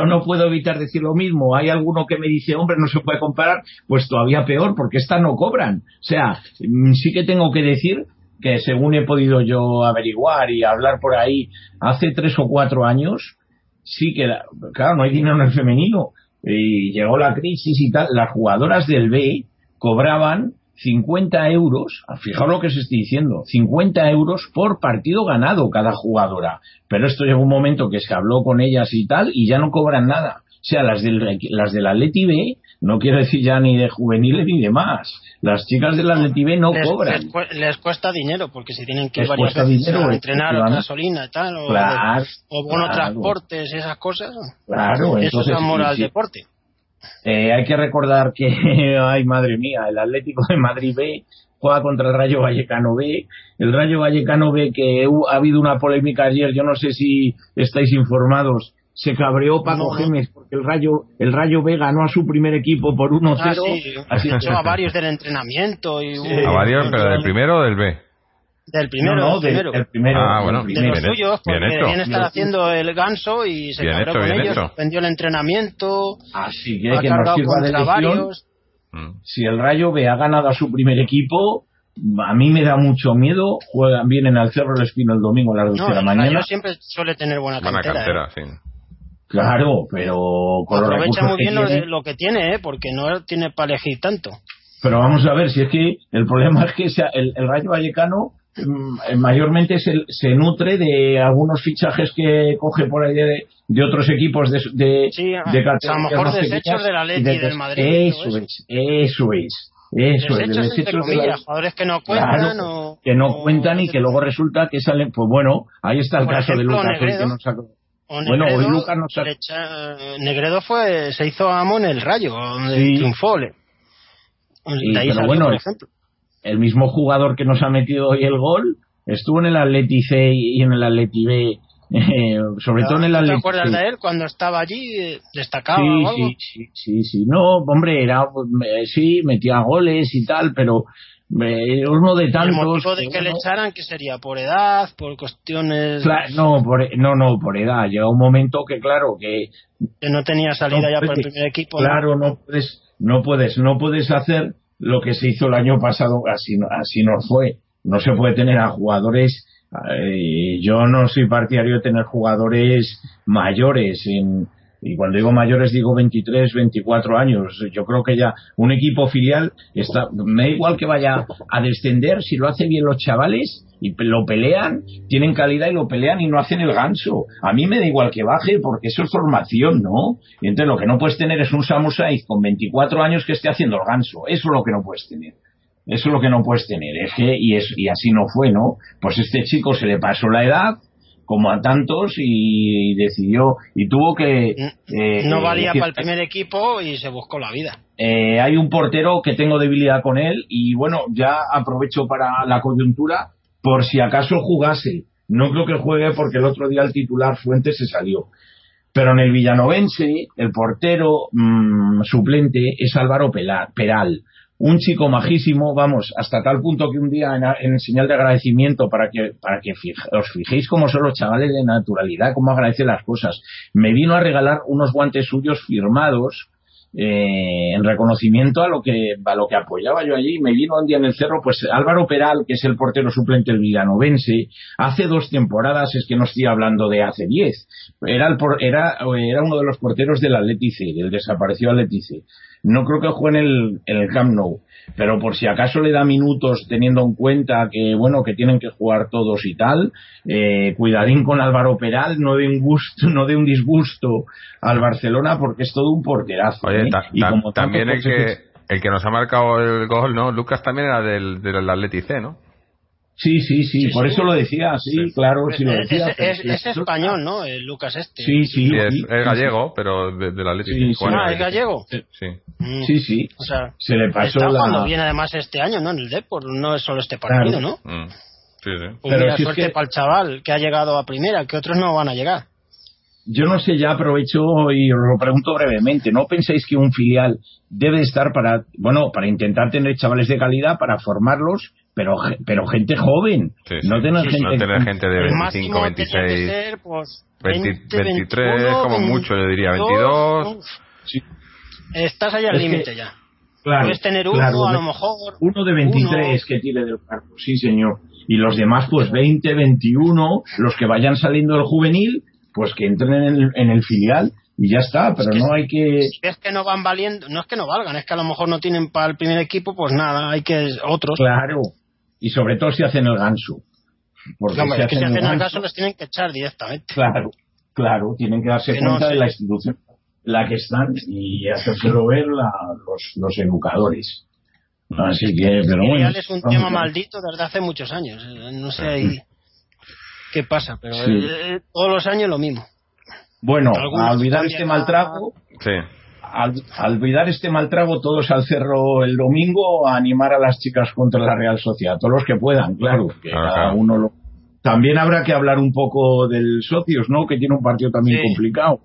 yo no puedo evitar decir lo mismo. Hay alguno que me dice, hombre, no se puede comparar, pues todavía peor, porque estas no cobran. O sea, mm, sí que tengo que decir que según he podido yo averiguar y hablar por ahí, hace tres o cuatro años, sí que, la- claro, no hay dinero en el femenino. Y llegó la crisis y tal. Las jugadoras del B cobraban 50 euros, fijaos lo que os estoy diciendo, 50 euros por partido ganado cada jugadora. Pero esto llegó un momento que se habló con ellas y tal y ya no cobran nada. O sea, las del, las del Atleti B, no quiero decir ya ni de juveniles ni de más. Las chicas del Atleti B no les, cobran. les cu- les cuesta dinero porque si tienen que ir varias veces dinero, a entrenar o gasolina y tal, o, Claro, o bono claro. transportes, esas cosas, Claro, eso es amor al deporte. Eh, hay que recordar que, ay madre mía, el Atlético de Madrid B juega contra el Rayo Vallecano B. El Rayo Vallecano B, que ha habido una polémica ayer, yo no sé si estáis informados, se cabreó Paco No. Gémez porque el Rayo, el Rayo B ganó a su primer equipo por 1-0. Ah, sí, Así echó a varios del entrenamiento y Sí. a varios, pero del primero o del B. del primero, no, no, del del- primero. del primero. Ah, bueno, de los bien, suyos, bien porque hecho. bien estar Bien. haciendo el ganso y se Bien cabreó hecho, con bien ellos, hecho. suspendió el entrenamiento, Así que ha que nos sirva de varios. Mm. Si el Rayo B ha ganado a su primer equipo, a mí me da mucho miedo. Juegan, vienen al Cerro del Espino el domingo a las 12 No, de la el mañana. Rayo siempre suele tener buena Buena cantera. ¿eh? cantera, sí. Claro, pero con los Aprovecha recursos muy que bien lo, tiene- lo que tiene, ¿eh? porque no tiene para elegir tanto. Pero vamos a ver, si es que el problema es que el, el Rayo Vallecano mm, mayormente se, se nutre de algunos fichajes que coge por ahí de, de otros equipos de, de, Sí, a- de a lo mejor desechos pequeñas del Atleti de- y del Madrid Eso es, eso es, eso es, de Desechos, entre desechos de la- comillas, jugadores que no cuentan Claro, o... que no o- cuentan y que luego resulta que salen, pues bueno, ahí está el Por caso de ejemplo, Lucas, el que sacó. O Bueno, hoy Negredo, Lucas echa- Negredo fue, se hizo amo en el Rayo, donde Sí. triunfó. le- Sí, pero salió, bueno, por ejemplo. el mismo jugador que nos ha metido hoy el gol estuvo en el Atleti C y en el Atleti B, eh, sobre todo en el ¿Tú ¿Te Atleti acuerdas C. de él cuando estaba allí? ¿Destacaba Sí, o algo? sí, sí, sí, sí. No, hombre, era, eh, sí, metía goles y tal, pero uno de ¿Y el tantos. motivo de que le echaran que sería por edad, por cuestiones no, por, no, no, por edad. Llega un momento que, claro, que que no tenía salida No ya por el puedes, primer equipo? Claro, no puedes, no puedes, no puedes hacer lo que se hizo el año pasado, así, no- así no fue. No se puede tener a jugadores, eh, yo no soy partidario de tener jugadores mayores en, y cuando digo mayores digo 23, 24 años. Yo creo que ya un equipo filial está, me da igual que vaya a descender si lo hace bien los chavales y lo pelean, tienen calidad y lo pelean y no hacen el ganso. A mí me da igual que baje porque eso es formación, ¿no? Y entonces lo que no puedes tener es un Samu Saiz con 24 años que esté haciendo el ganso. Eso es lo que no puedes tener. Eso es lo que no puedes tener. Es que, y, es, y así no fue, ¿no? Pues este chico se le pasó la edad, como a tantos y decidió y tuvo que eh, no valía que- para el primer equipo y se buscó la vida. eh, hay un portero que tengo debilidad con él y bueno ya aprovecho para la coyuntura por si acaso jugase. No creo que juegue porque el otro día el titular Fuentes se salió. Pero en el Villanovense el portero mm, suplente es Álvaro Peral un chico majísimo, vamos, hasta tal punto que un día en, señal de agradecimiento para que, para que os fijéis cómo son los chavales de naturalidad, cómo agradecen las cosas, me vino a regalar unos guantes suyos firmados eh, en reconocimiento a lo que a lo que apoyaba yo allí. Me vino un día en el cerro pues Álvaro Peral que es el portero suplente del Villanovense hace dos temporadas es que no estoy hablando de hace diez era el era era uno de los porteros del Atletice del desaparecido Atletice no creo que juegue en el, en el Camp Nou pero por si acaso le da minutos teniendo en cuenta que bueno que tienen que jugar todos y tal eh, cuidadín con Álvaro Peral no de un gusto no de un disgusto al Barcelona porque es todo un porterazo Oye, ¿eh? ta- Y como también el que, el que nos ha marcado el gol, ¿no? Lucas también era del, del Atleti C, ¿no? Sí sí sí, Sí, por sí. eso lo decía sí, claro sí lo es, decía es- español, ¿no? El Lucas este. sí sí Sí, es, gallego, pero de- del Atleti Sí, sí. Ah, ¿es gallego? Sí. Mm. sí sí O sea, se le pasó está la jugando bien además este año, ¿no? En el Depor, no es solo este partido, Claro. ¿no? Mm. Sí, sí. Pues Pero mira, si es suerte que- para el chaval que ha llegado a primera, que otros no van a llegar. yo no sé, ya aprovecho y os lo pregunto brevemente. ¿No pensáis que un filial debe estar para, bueno, para intentar tener chavales de calidad, para formarlos, pero, pero gente joven? Sí, sí. No tener Sí, gente. no tener gente de el 25, máximo tenía que 26, ser, pues, 20, 20, 23, 21, como mucho, yo diría, 22. Uf, Sí, Estás allá al Es límite ya. claro, Puedes tener uno, claro, a lo mejor. Uno de 23 que tire del carro, sí, señor. Y los demás, pues 20, 21, los que vayan saliendo del juvenil, pues que entren en el, en el filial y ya está. Pero que no hay que. Si ves que no van valiendo, no es que no valgan, es que a lo mejor no tienen para el primer equipo, pues nada, hay que otros. Claro. Y sobre todo si hacen el ganso. Porque si es que si hacen el hacen el ganso- caso los tienen que echar directamente. Claro, claro, tienen que darse Que cuenta de la institución en la que están y hacérselo ver la- los, los educadores. Así que, pero bueno. es un tema maldito desde hace muchos años. eh, No sé ahí qué pasa, pero Sí. eh, todos los años lo mismo. Bueno, a olvidar este la- mal trago, Sí. Al, al olvidar este mal trago, todos al cerro el domingo a animar a las chicas contra la Real Sociedad, todos los que puedan, claro, que cada uno lo. También habrá que hablar un poco del Socios, ¿no? Que tiene un partido también Sí. complicado.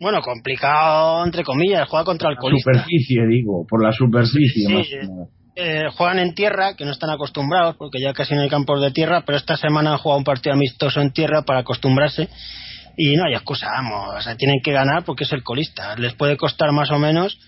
Bueno, complicado, entre comillas, juega contra el La colista. superficie, digo, por la superficie. Sí, más sí. que nada. Eh, juegan en tierra, que no están acostumbrados, porque ya casi no hay campos de tierra, pero esta semana han jugado un partido amistoso en tierra para acostumbrarse. Y no hay excusa, vamos, o sea, tienen que ganar porque es el colista. Les puede costar más o menos,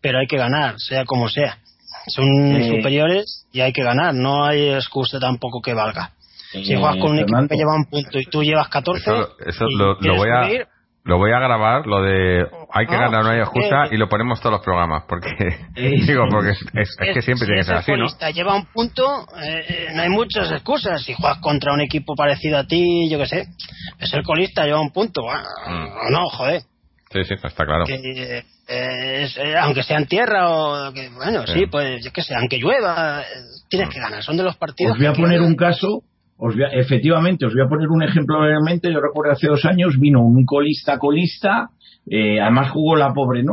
pero hay que ganar, sea como sea. Son superiores y hay que ganar, no hay excusa tampoco que valga. Si juegas con un equipo que lleva un punto y tú llevas 14, Eso, eso y lo, voy a subir, lo voy a grabar, lo de hay que No, ganar, no hay excusa, eh, y lo ponemos todos los programas, porque Eh, digo, porque es, es- es que siempre si tiene que ser el así, ¿no? colista, lleva un punto, eh, eh, no hay muchas excusas. Si juegas contra un equipo parecido a ti, yo qué sé, es el colista, lleva un punto. Ah, Mm. No, joder. Sí, sí, está claro. Que, eh, es, eh, aunque sea en tierra o que, bueno, Sí. sí, pues yo qué sé, aunque llueva, eh, tienes que ganar. Son de los partidos. Os voy a que- poner un caso, os voy a- efectivamente, os voy a poner un ejemplo brevemente. Yo recuerdo hace dos años vino un colista colista, eh, además jugó la pobre, ¿no?